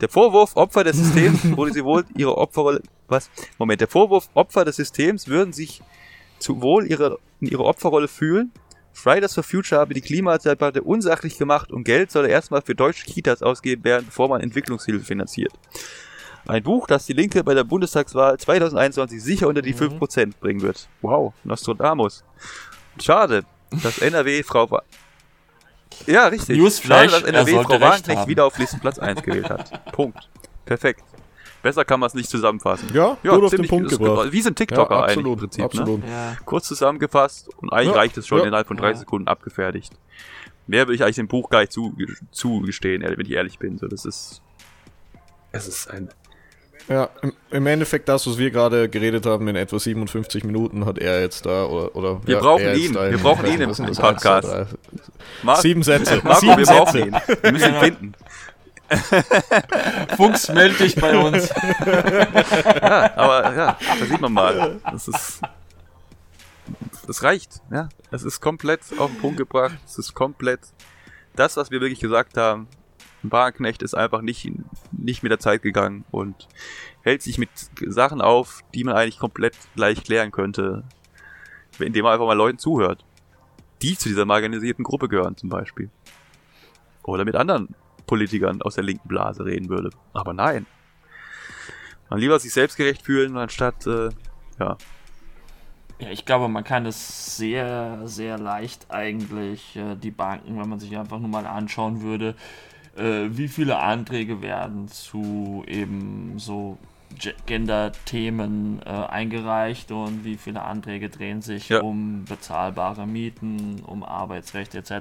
Der Vorwurf Opfer des Systems wurde sie wohl ihre Opferrolle. Was? Moment, der Vorwurf Opfer des Systems würden sich zu wohl ihre, in ihre Opferrolle fühlen. Fridays for Future habe die Klimadebatte unsachlich gemacht und Geld solle erstmal für deutsche Kitas ausgegeben werden, bevor man Entwicklungshilfe finanziert. Ein Buch, das die Linke bei der Bundestagswahl 2021 sicher unter die 5% bringen wird. Wow, Nostradamus. Schade, dass NRW Frau Ja, richtig. Newsflash, Schade, dass er NRW sollte Frau Wagenknecht haben. wieder auf Listenplatz 1 gewählt hat. Punkt. Perfekt. Besser kann man es nicht zusammenfassen. Ja, gut auf den Punkt gebracht. Wie sind TikToker ja, eigentlich absolut, im Prinzip, Ne? absolut. Ja. kurz zusammengefasst und eigentlich Ja, reicht es schon ja. innerhalb von 30 Ja. Sekunden abgefertigt. Mehr will ich eigentlich dem Buch gar nicht zu, zugestehen, wenn ich ehrlich bin. So, das ist. Es ist ein. Ja, im, Endeffekt das, was wir gerade geredet haben, in etwa 57 Minuten hat er jetzt da, oder, oder Wir ja, brauchen ihn. da Wir brauchen ihn im? Podcast. Eins, zwei, drei. Mar Sieben Sätze. Marco, Sieben wir brauchen Sätze. ihn. Wir müssen ihn finden. Fuchs, meld dich bei uns. Ja, aber ja, da sieht man mal. Das ist. Das reicht, ja. Es ist komplett auf den Punkt gebracht. Es ist komplett das, was wir wirklich gesagt haben. Wagenknecht ist einfach nicht, nicht mit der Zeit gegangen und hält sich mit Sachen auf, die man eigentlich komplett gleich klären könnte, indem man einfach mal Leuten zuhört, die zu dieser marginalisierten Gruppe gehören zum Beispiel. Oder mit anderen Politikern aus der linken Blase reden würde. Aber nein. Man lieber sich selbstgerecht fühlen, anstatt, äh, ja, Ja, ich glaube, man kann es sehr, sehr leicht eigentlich, äh, die Banken, wenn man sich einfach nur mal anschauen würde, äh, wie viele Anträge werden zu eben so Ge- Gender-Themen äh, eingereicht und wie viele Anträge drehen sich Ja. um bezahlbare Mieten, um Arbeitsrecht etc.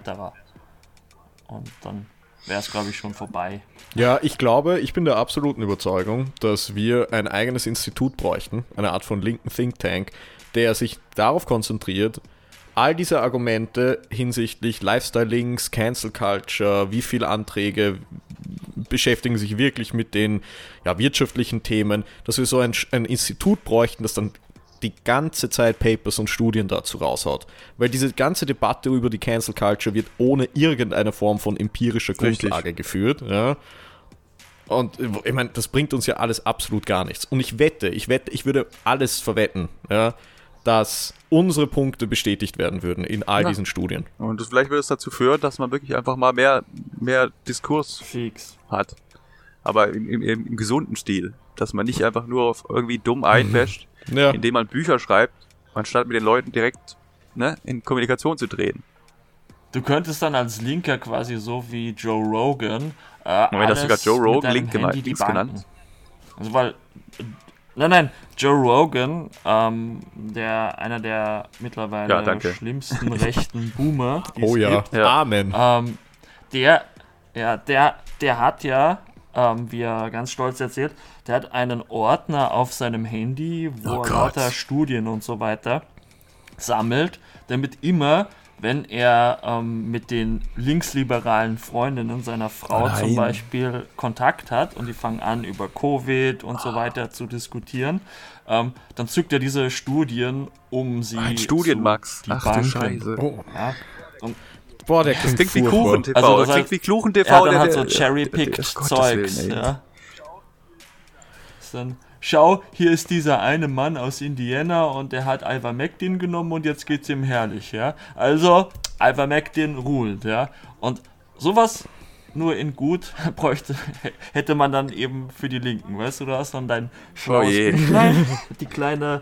Und dann wäre es, glaube ich, schon vorbei. Ja, ich glaube, ich bin der absoluten Überzeugung, dass wir ein eigenes Institut bräuchten, eine Art von linken Think Tank, der sich darauf konzentriert, all diese Argumente hinsichtlich Lifestyle-Links, Cancel Culture, wie viele Anträge beschäftigen sich wirklich mit den ja, wirtschaftlichen Themen, dass wir so ein, ein Institut bräuchten, das dann die ganze Zeit Papers und Studien dazu raushaut. Weil diese ganze Debatte über die Cancel Culture wird ohne irgendeine Form von empirischer Richtig. Grundlage geführt. Ja. Und ich meine, das bringt uns ja alles absolut gar nichts. Und ich wette, ich wette, ich würde alles verwetten, ja, dass unsere Punkte bestätigt werden würden in all Ja. diesen Studien. Und das, vielleicht würde es dazu führen, dass man wirklich einfach mal mehr, mehr Diskurs Fix. hat. Aber im, im, im gesunden Stil. Dass man nicht einfach nur auf irgendwie dumm einwäscht, Ja. indem man Bücher schreibt, anstatt mit den Leuten direkt ne, in Kommunikation zu treten. Du könntest dann als Linker quasi so wie Joe Rogan. Äh, Moment, hast gerade Joe mit Rogan deinem Link Handy genannt? Also weil. Nein, nein, Joe Rogan, ähm, der einer der mittlerweile Ja, schlimmsten rechten Boomer, die es Oh ja. gibt, Ja. Amen. ähm, der, ja, der, der hat ja, ähm, wie er ganz stolz erzählt, der hat einen Ordner auf seinem Handy, wo Oh er Gott. lauter Studien und so weiter sammelt, damit immer, wenn er ähm, mit den linksliberalen Freundinnen seiner Frau Nein. zum Beispiel Kontakt hat und die fangen an, über Covid und so weiter zu diskutieren, ähm, dann zückt er diese Studien, um sie Ein Studienmax. zu Ach du debunken. Scheiße. Oh, Ja, und boah, der Das klingt klingt wie. Kuchen TV. Also das klingt wie Kuchen TV. er hat dann der- halt so cherry-picked Zeugs, Willen, ja. Ist Dann, schau, hier ist dieser eine Mann aus Indiana und der hat Ivermectin genommen und jetzt geht's ihm herrlich, ja. Also, Ivermectin ruled, ja. Und sowas nur in gut bräuchte, hätte man dann eben für die Linken, weißt du, du hast dann dein schlaues Oh je. Büchlein, die kleine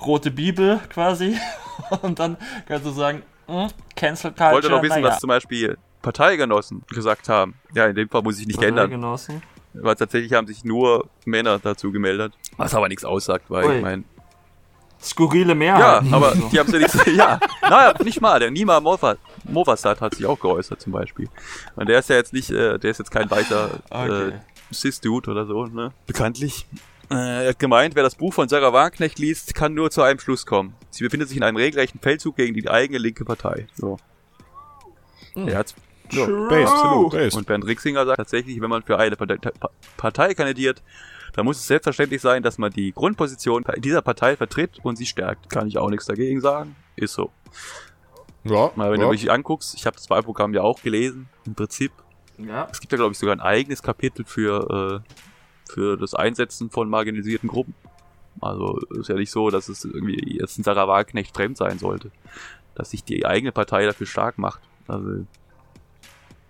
rote Bibel quasi und dann kannst du sagen, hm, Cancel Culture, Ich wollte noch wissen, naja. was zum Beispiel Parteigenossen gesagt haben. Ja, in dem Fall muss ich nicht ändern. Genossen. Weil tatsächlich haben sich nur Männer dazu gemeldet. Was aber nichts aussagt, weil Ui. ich meine. Skurrile Ja, Mehrheiten. aber So. die haben ja nichts. Ja, naja, nicht mal. Der Nima Mova- Movasat hat sich auch geäußert zum Beispiel. Und der ist ja jetzt nicht, äh, der ist jetzt kein weißer Okay. äh, Cis-Dude oder so, ne? Bekanntlich. Äh, er hat gemeint, wer das Buch von Sarah Wagenknecht liest, kann nur zu einem Schluss kommen. Sie befindet sich in einem regelrechten Feldzug gegen die eigene linke Partei. So. Er hat's ja, Based, absolut. based. Und Bernd Rixinger sagt tatsächlich, wenn man für eine Partei, Pa- Partei kandidiert, dann muss es selbstverständlich sein, dass man die Grundposition dieser Partei vertritt und sie stärkt. Kann ich auch nichts dagegen sagen. Ist so. Ja, Mal, wenn ja. du dich anguckst, ich habe das Wahlprogramm ja auch gelesen, im Prinzip. Ja. Es gibt ja, glaube ich, sogar ein eigenes Kapitel für, äh, für das Einsetzen von marginalisierten Gruppen. Also ist ja nicht so, dass es irgendwie jetzt ein Sarah Wagenknecht fremd sein sollte. Dass sich die eigene Partei dafür stark macht. Also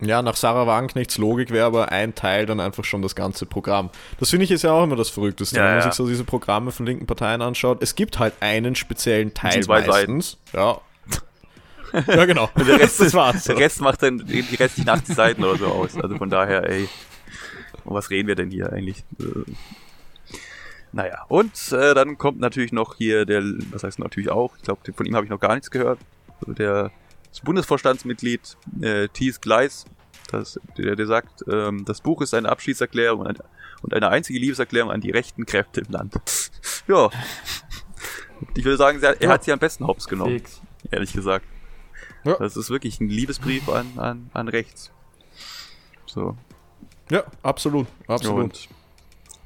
Ja, nach Sarah Wagenknechts Logik wäre aber ein Teil dann einfach schon das ganze Programm. Das finde ich ist ja auch immer das Verrückteste, Ja, wenn man ja. sich so diese Programme von linken Parteien anschaut. Es gibt halt einen speziellen Teil zwei Seiten. meistens. Ja. ja, genau. der Rest, das war's. der Rest macht dann die restlichen 80 Seiten oder so aus. Also von daher, ey, um was reden wir denn hier eigentlich? Naja, und äh, dann kommt natürlich noch hier der, was heißt natürlich auch, ich glaube, von ihm habe ich noch gar nichts gehört, Also der das Bundesvorstandsmitglied äh, Thies Gleis, das, der, der sagt, ähm, das Buch ist eine Abschiedserklärung und eine, und eine einzige Liebeserklärung an die rechten Kräfte im Land. ja. Ich würde sagen, er, er hat sie am besten hops genommen, Fix. ehrlich gesagt. Ja. Das ist wirklich ein Liebesbrief an, an, an rechts. So. Ja, absolut. Absolut. Und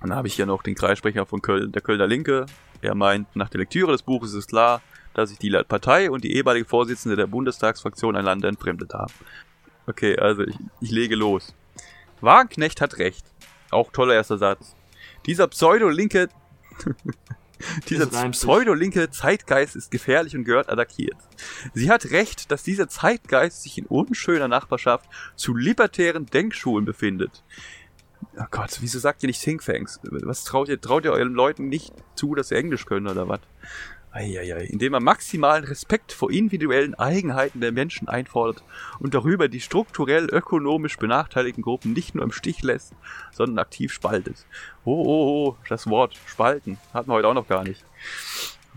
dann habe ich hier noch den Kreissprecher von Köln, der Kölner Linke. Er meint, nach der Lektüre des Buches ist klar, dass sich die Partei und die ehemalige Vorsitzende der Bundestagsfraktion einander entfremdet haben. Okay, also ich, ich lege los. Wagenknecht hat recht. Auch toller erster Satz. Dieser pseudo-linke dieser pseudo-linke Zeitgeist ist gefährlich und gehört attackiert. Sie hat recht, dass dieser Zeitgeist sich in unschöner Nachbarschaft zu libertären Denkschulen befindet. Oh Gott, wieso sagt ihr nicht Thinkfangs? Was traut ihr, traut ihr euren Leuten nicht zu, dass sie Englisch können oder was? Eieiei, indem er maximalen Respekt vor individuellen Eigenheiten der Menschen einfordert und darüber die strukturell ökonomisch benachteiligten Gruppen nicht nur im Stich lässt, sondern aktiv spaltet. Oh, oh, oh, das Wort spalten hatten wir heute auch noch gar nicht.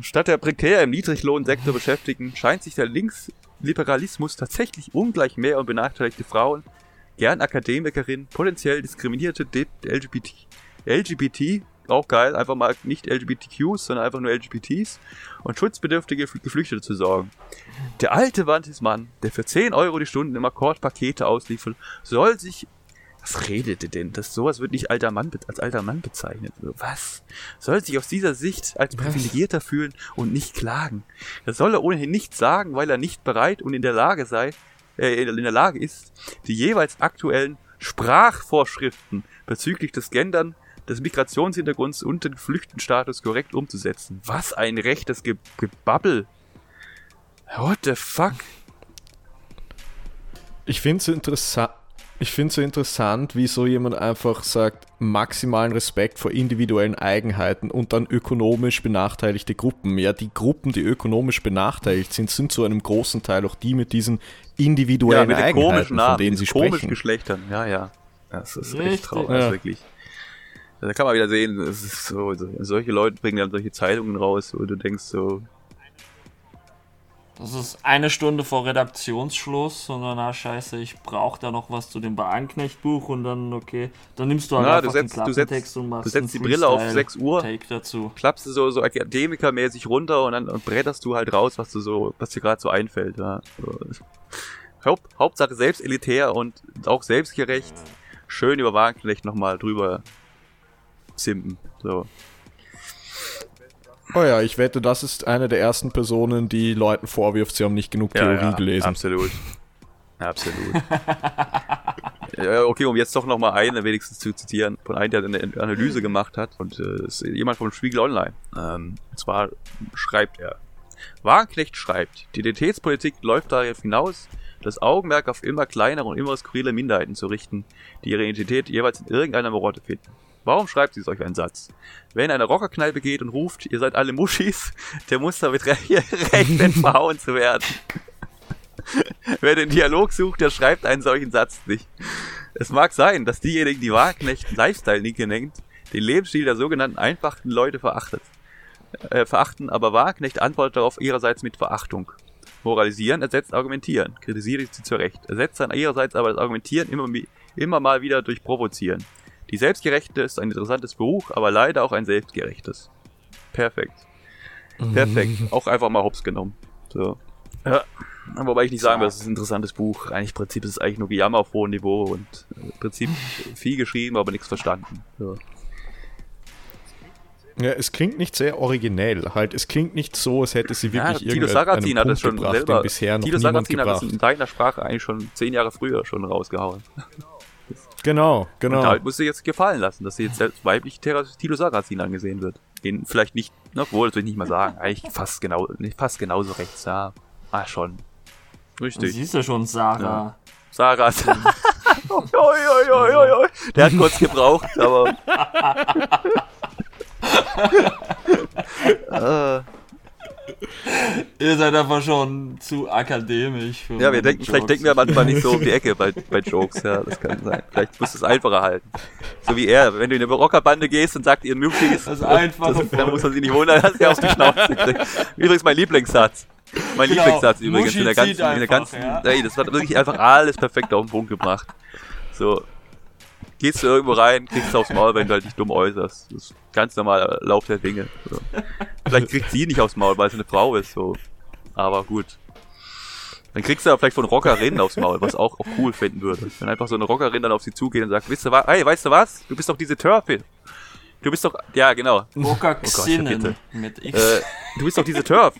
Statt der prekär im Niedriglohnsektor Beschäftigten scheint sich der Linksliberalismus tatsächlich ungleich mehr um benachteiligte Frauen, gern Akademikerinnen, potenziell diskriminierte LGBT, LGBT, auch geil, einfach mal nicht LGBTQs, sondern einfach nur LGBTs und schutzbedürftige Gefl- Geflüchtete zu sorgen. Der alte Wandismann, der für 10 Euro die Stunde im Akkord Pakete ausliefert, soll sich was redet ihr denn? Das sowas wird nicht alter Mann als alter Mann bezeichnet. Was? Soll sich aus dieser Sicht als privilegierter fühlen und nicht klagen. Das soll er ohnehin nicht sagen, weil er nicht bereit und in der Lage sei, äh, in der Lage ist, die jeweils aktuellen Sprachvorschriften bezüglich des Gendern, des Migrationshintergrunds und den Flüchtenstatus korrekt umzusetzen. Was ein rechtes Ge Gebabbel. What the fuck? Ich finde es interessant. Ich finde so interessant, wie so jemand einfach sagt, maximalen Respekt vor individuellen Eigenheiten und dann ökonomisch benachteiligte Gruppen. Ja, die Gruppen, die ökonomisch benachteiligt sind, sind zu einem großen Teil auch die mit diesen individuellen mit den komischen Eigenheiten, Namen, von denen mit sie komischen sprechen. Geschlechtern. Ja, ja. Das ist Richtig. echt traurig, Ja. das ist wirklich. Da kann man wieder sehen, so, so, solche Leute bringen dann solche Zeitungen raus, wo du denkst so, Das ist eine Stunde vor Redaktionsschluss und dann, ah, scheiße, ich brauche da noch was zu dem Wagenknecht-Buch und dann, okay, dann nimmst du halt Na, einfach du setzt- den setzt- und machst du setzt die Brille auf Freestyle 6 Uhr. Take dazu. Klappst du so, so akademikermäßig runter und dann und bretterst du halt raus, was du so, was dir gerade so einfällt. Ja. So. Haupt, Hauptsache selbst elitär und auch selbstgerecht. Schön über Wagenknecht nochmal drüber zimpen. So. Oh ja, ich wette, das ist eine der ersten Personen, die Leuten vorwirft, sie haben nicht genug Theorie gelesen. Absolut. Absolut. ja, okay, um jetzt doch nochmal eine wenigstens zu zitieren, von einem, der eine Analyse gemacht hat, und äh, ist jemand vom Spiegel Online. Ähm, und zwar schreibt er, Wagenknecht schreibt, die Identitätspolitik läuft darauf hinaus, das Augenmerk auf immer kleinere und immer skurrile Minderheiten zu richten, die ihre Identität jeweils in irgendeiner Marotte finden. Warum schreibt sie solch einen Satz? Wer in eine Rockerkneipe geht und ruft, ihr seid alle Muschis, der muss damit re rechnen, verhauen zu werden. Wer den Dialog sucht, der schreibt einen solchen Satz nicht. Es mag sein, dass diejenigen, die Wagenknecht Lifestyle-Linke nennt, den Lebensstil der sogenannten einfachen Leute verachtet. Äh, verachten, aber Wagenknecht antwortet darauf ihrerseits mit Verachtung. Moralisieren ersetzt Argumentieren. Kritisiert sie zu Recht. Ersetzt dann ihrerseits aber das Argumentieren immer, immer mal wieder durch Provozieren. Die Selbstgerechte ist ein interessantes Buch, aber leider auch ein selbstgerechtes. Perfekt. Perfekt. Auch einfach mal hops genommen. So. Ja. Wobei ich nicht sagen will, das ist ein interessantes Buch. Eigentlich im Prinzip ist es eigentlich nur Gejammer auf hohem Niveau und äh, im Prinzip viel geschrieben, aber nichts verstanden. So. Ja, es klingt nicht sehr originell. Halt, es klingt nicht so, als hätte sie Ja, wirklich Tilo irgendeinen Sarrazin hat das schon gebracht, selber. niemand Sarrazin hat das gebracht. in deiner Sprache eigentlich schon zehn Jahre früher schon rausgehauen. Genau, Und genau. halt muss sie jetzt gefallen lassen, dass sie jetzt als weibliche Terra- Tilo Sarrazin angesehen wird. Den vielleicht nicht, na, obwohl, das will ich nicht mal sagen. Eigentlich fast genau, fast genauso rechts, ja. Ah, schon. Du Richtig. siehst ja schon, Sarah. Sarah. oi, oi, oi, oi, oi. Der hat kurz gebraucht, aber. äh, Ihr seid einfach schon zu akademisch. Für ja, wir denken, vielleicht Jokes. denken wir manchmal nicht so um die Ecke bei, bei Jokes, ja, das kann sein. Vielleicht musst du es einfacher halten. So wie er, wenn du in eine Rockerbande gehst und sagt, ihr Muckis, Das einfache dann muss man sich nicht wundern, dass er auf die Schnauze kriegt. Übrigens mein Lieblingssatz. Mein Genau. Lieblingssatz übrigens in der ganzen, zieht in der einfach, ganzen, ja. ey, das hat wirklich einfach alles perfekt auf den Punkt gebracht. So, gehst du irgendwo rein, kriegst du aufs Maul, wenn du halt dich dumm äußerst. Das ist ganz normaler Lauf der Dinge. So. Vielleicht kriegt sie nicht aufs Maul, weil sie eine Frau ist, so. Aber gut. Dann kriegst du aber vielleicht von Rockerinnen aufs Maul, was auch, auch cool finden würde. Wenn einfach so eine Rockerin dann auf sie zugeht und sagt, wisst ihr was, hey, weißt du was? Du bist doch diese Turfin. Du bist doch, ja, genau. Boca bitte. Xinnen mit X. Äh, du bist doch diese Turf.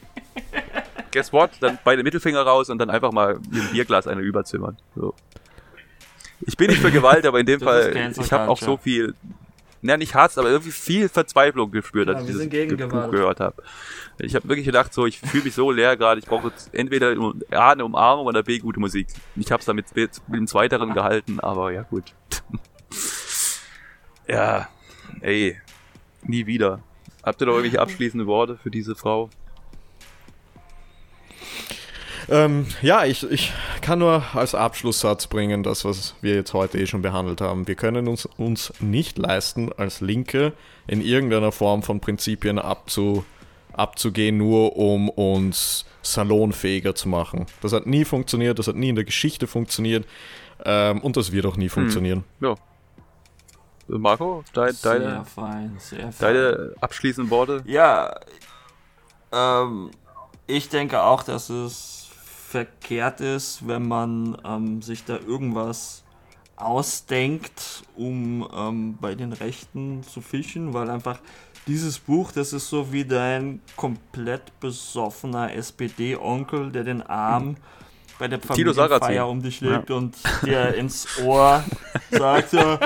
Guess what? Dann beide Mittelfinger raus und dann einfach mal mit dem Bierglas eine überzimmern. So. Ich bin nicht für Gewalt, aber in dem Das Fall, ich habe auch so viel, na nicht Hass, aber irgendwie viel Verzweiflung gespürt, als Ja, ich dieses Buch gehört habe. Ich habe wirklich gedacht, so, ich fühle mich so leer gerade, ich brauche jetzt entweder A, eine Umarmung oder B, gute Musik. Ich habe es damit mit dem Zweiteren gehalten, aber ja gut. ja, ey, nie wieder. Habt ihr noch irgendwelche abschließende Worte für diese Frau? Ähm, ja, ich, ich kann nur als Abschlusssatz bringen, das, was wir jetzt heute eh schon behandelt haben. Wir können uns, uns nicht leisten, als Linke in irgendeiner Form von Prinzipien abzu, abzugehen, nur um uns salonfähiger zu machen. Das hat nie funktioniert, das hat nie in der Geschichte funktioniert ähm, und das wird auch nie funktionieren. Ja. Marco, dein, sehr deine, fein, sehr fein. deine abschließenden Worte? Ja, ähm, ich denke auch, dass es verkehrt ist, wenn man ähm, sich da irgendwas ausdenkt, um ähm, bei den Rechten zu fischen, weil einfach dieses Buch, das ist so wie dein komplett besoffener SPD-Onkel, der den Arm bei der. Familienfeier um dich legt und dir ins Ohr sagt so,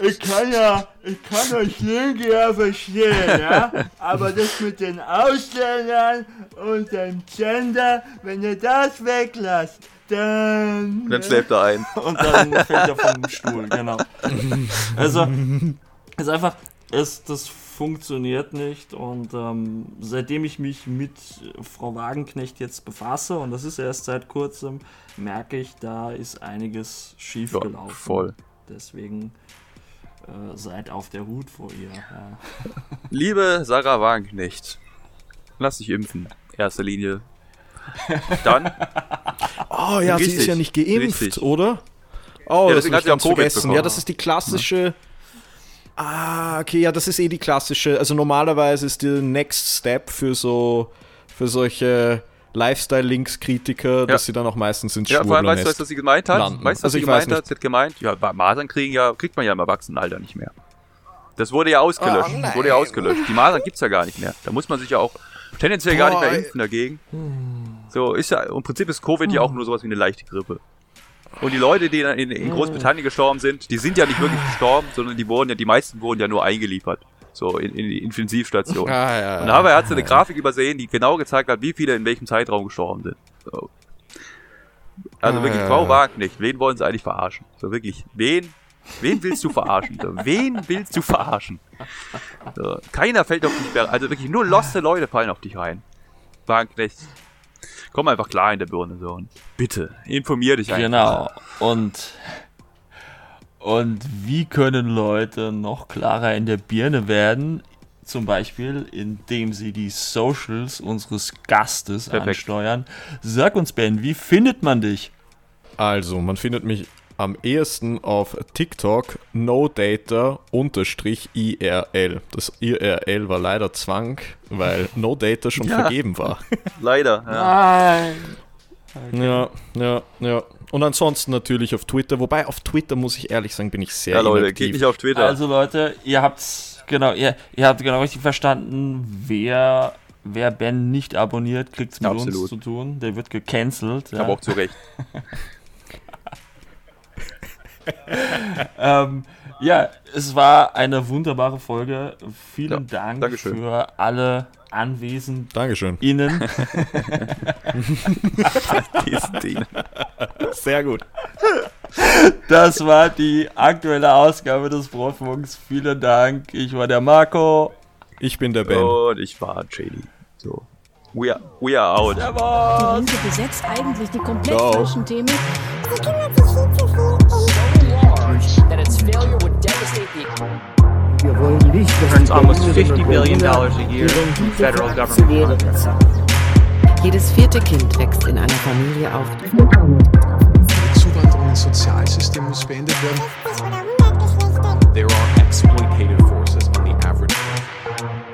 ich kann ja, ich kann euch Linke ja verstehen, ja, aber das mit den Ausländern und dem Gender, wenn ihr das weglasst, dann... Dann schläft er ein. Und dann fällt er vom Stuhl, genau. Also, es ist einfach, es, das funktioniert nicht und ähm, seitdem ich mich mit Frau Wagenknecht jetzt befasse, und das ist erst seit kurzem, merke ich, da ist einiges schief Ja, gelaufen. voll. Deswegen äh, seid auf der Hut vor ihr. Ja. Liebe Sarah Wagenknecht, lass dich impfen. Erste Linie. dann, Oh ja, sie Richtig, ist ja nicht geimpft, richtig. oder? Oh, Ja, das hat sie auch ganz Covid vergessen. bekommen. Ja, das ist die klassische. Ah, okay, ja, das ist eh die klassische. Also normalerweise ist der Next Step für so für solche Lifestyle-Links-Kritiker, dass sie dann auch meistens ins ja, vor allem, weißt du, was sie gemeint hat? landen. Weißt du, was Also sie gemeint hat? Sie hat gemeint, ja, Masern kriegen ja, kriegt man ja im Erwachsenenalter nicht mehr. Das wurde ja ausgelöscht. Oh, wurde ja ausgelöscht. Die Masern gibt's ja gar nicht mehr. Da muss man sich ja auch tendenziell gar nicht mehr Boah, impfen dagegen. So, ist ja, im Prinzip ist Covid ja auch nur sowas wie eine leichte Grippe. Und die Leute, die in, in, Großbritannien gestorben sind, die sind ja nicht wirklich gestorben, sondern die wurden ja, die meisten wurden ja nur eingeliefert. So, in, in die Intensivstation. Ah, ja, Und dabei hat sie eine Grafik übersehen, die genau gezeigt hat, wie viele in welchem Zeitraum gestorben sind. So. Also Ah, wirklich, ja, Frau ja. Wagenknecht, wen wollen sie eigentlich verarschen? So wirklich, wen, wen willst du verarschen? So, wen willst du verarschen? Keiner fällt auf dich, also wirklich nur loste Leute fallen auf dich rein. Wagenknecht, komm einfach klar in der Birne so und bitte, informier dich einfach. Genau. Und, und wie können Leute noch klarer in der Birne werden? Zum Beispiel, indem sie die Socials unseres Gastes Perfekt. ansteuern. Sag uns, Ben, wie findet man dich? Also, man findet mich am ehesten auf TikTok nodata-irl. Das IRL war leider Zwang, weil No Data schon Ja. vergeben war. Leider, ja. Nein. Ja, ja, ja. Und ansonsten natürlich auf Twitter, wobei auf Twitter muss ich ehrlich sagen, bin ich sehr Ja, Leute, inaktiv. geht nicht auf Twitter. Also Leute, ihr habt's genau, ihr, ihr habt genau richtig verstanden, wer, wer Ben nicht abonniert, kriegt's mit uns Absolut. zu tun. Der wird gecancelt. Ja. Aber auch zu Recht. Ähm, ja, es war eine wunderbare Folge. Vielen Ja, Dank Dankeschön. für alle Anwesenden. Dankeschön. Ihnen. Diesen Ding. Sehr gut. Das war die aktuelle Ausgabe des Brotfunks. Vielen Dank. Ich war der Marco. Ich bin der Ben. Und ich war JD. So. We are, we are out. Die Linke besetzt eigentlich die komplett falschen Themen. Earns almost 50 billion dollars a year from federal government. Jedes vierte Kind wächst in einer Familie auf. Zuwanderung ins Sozialsystem muss beendet werden. There are exploitative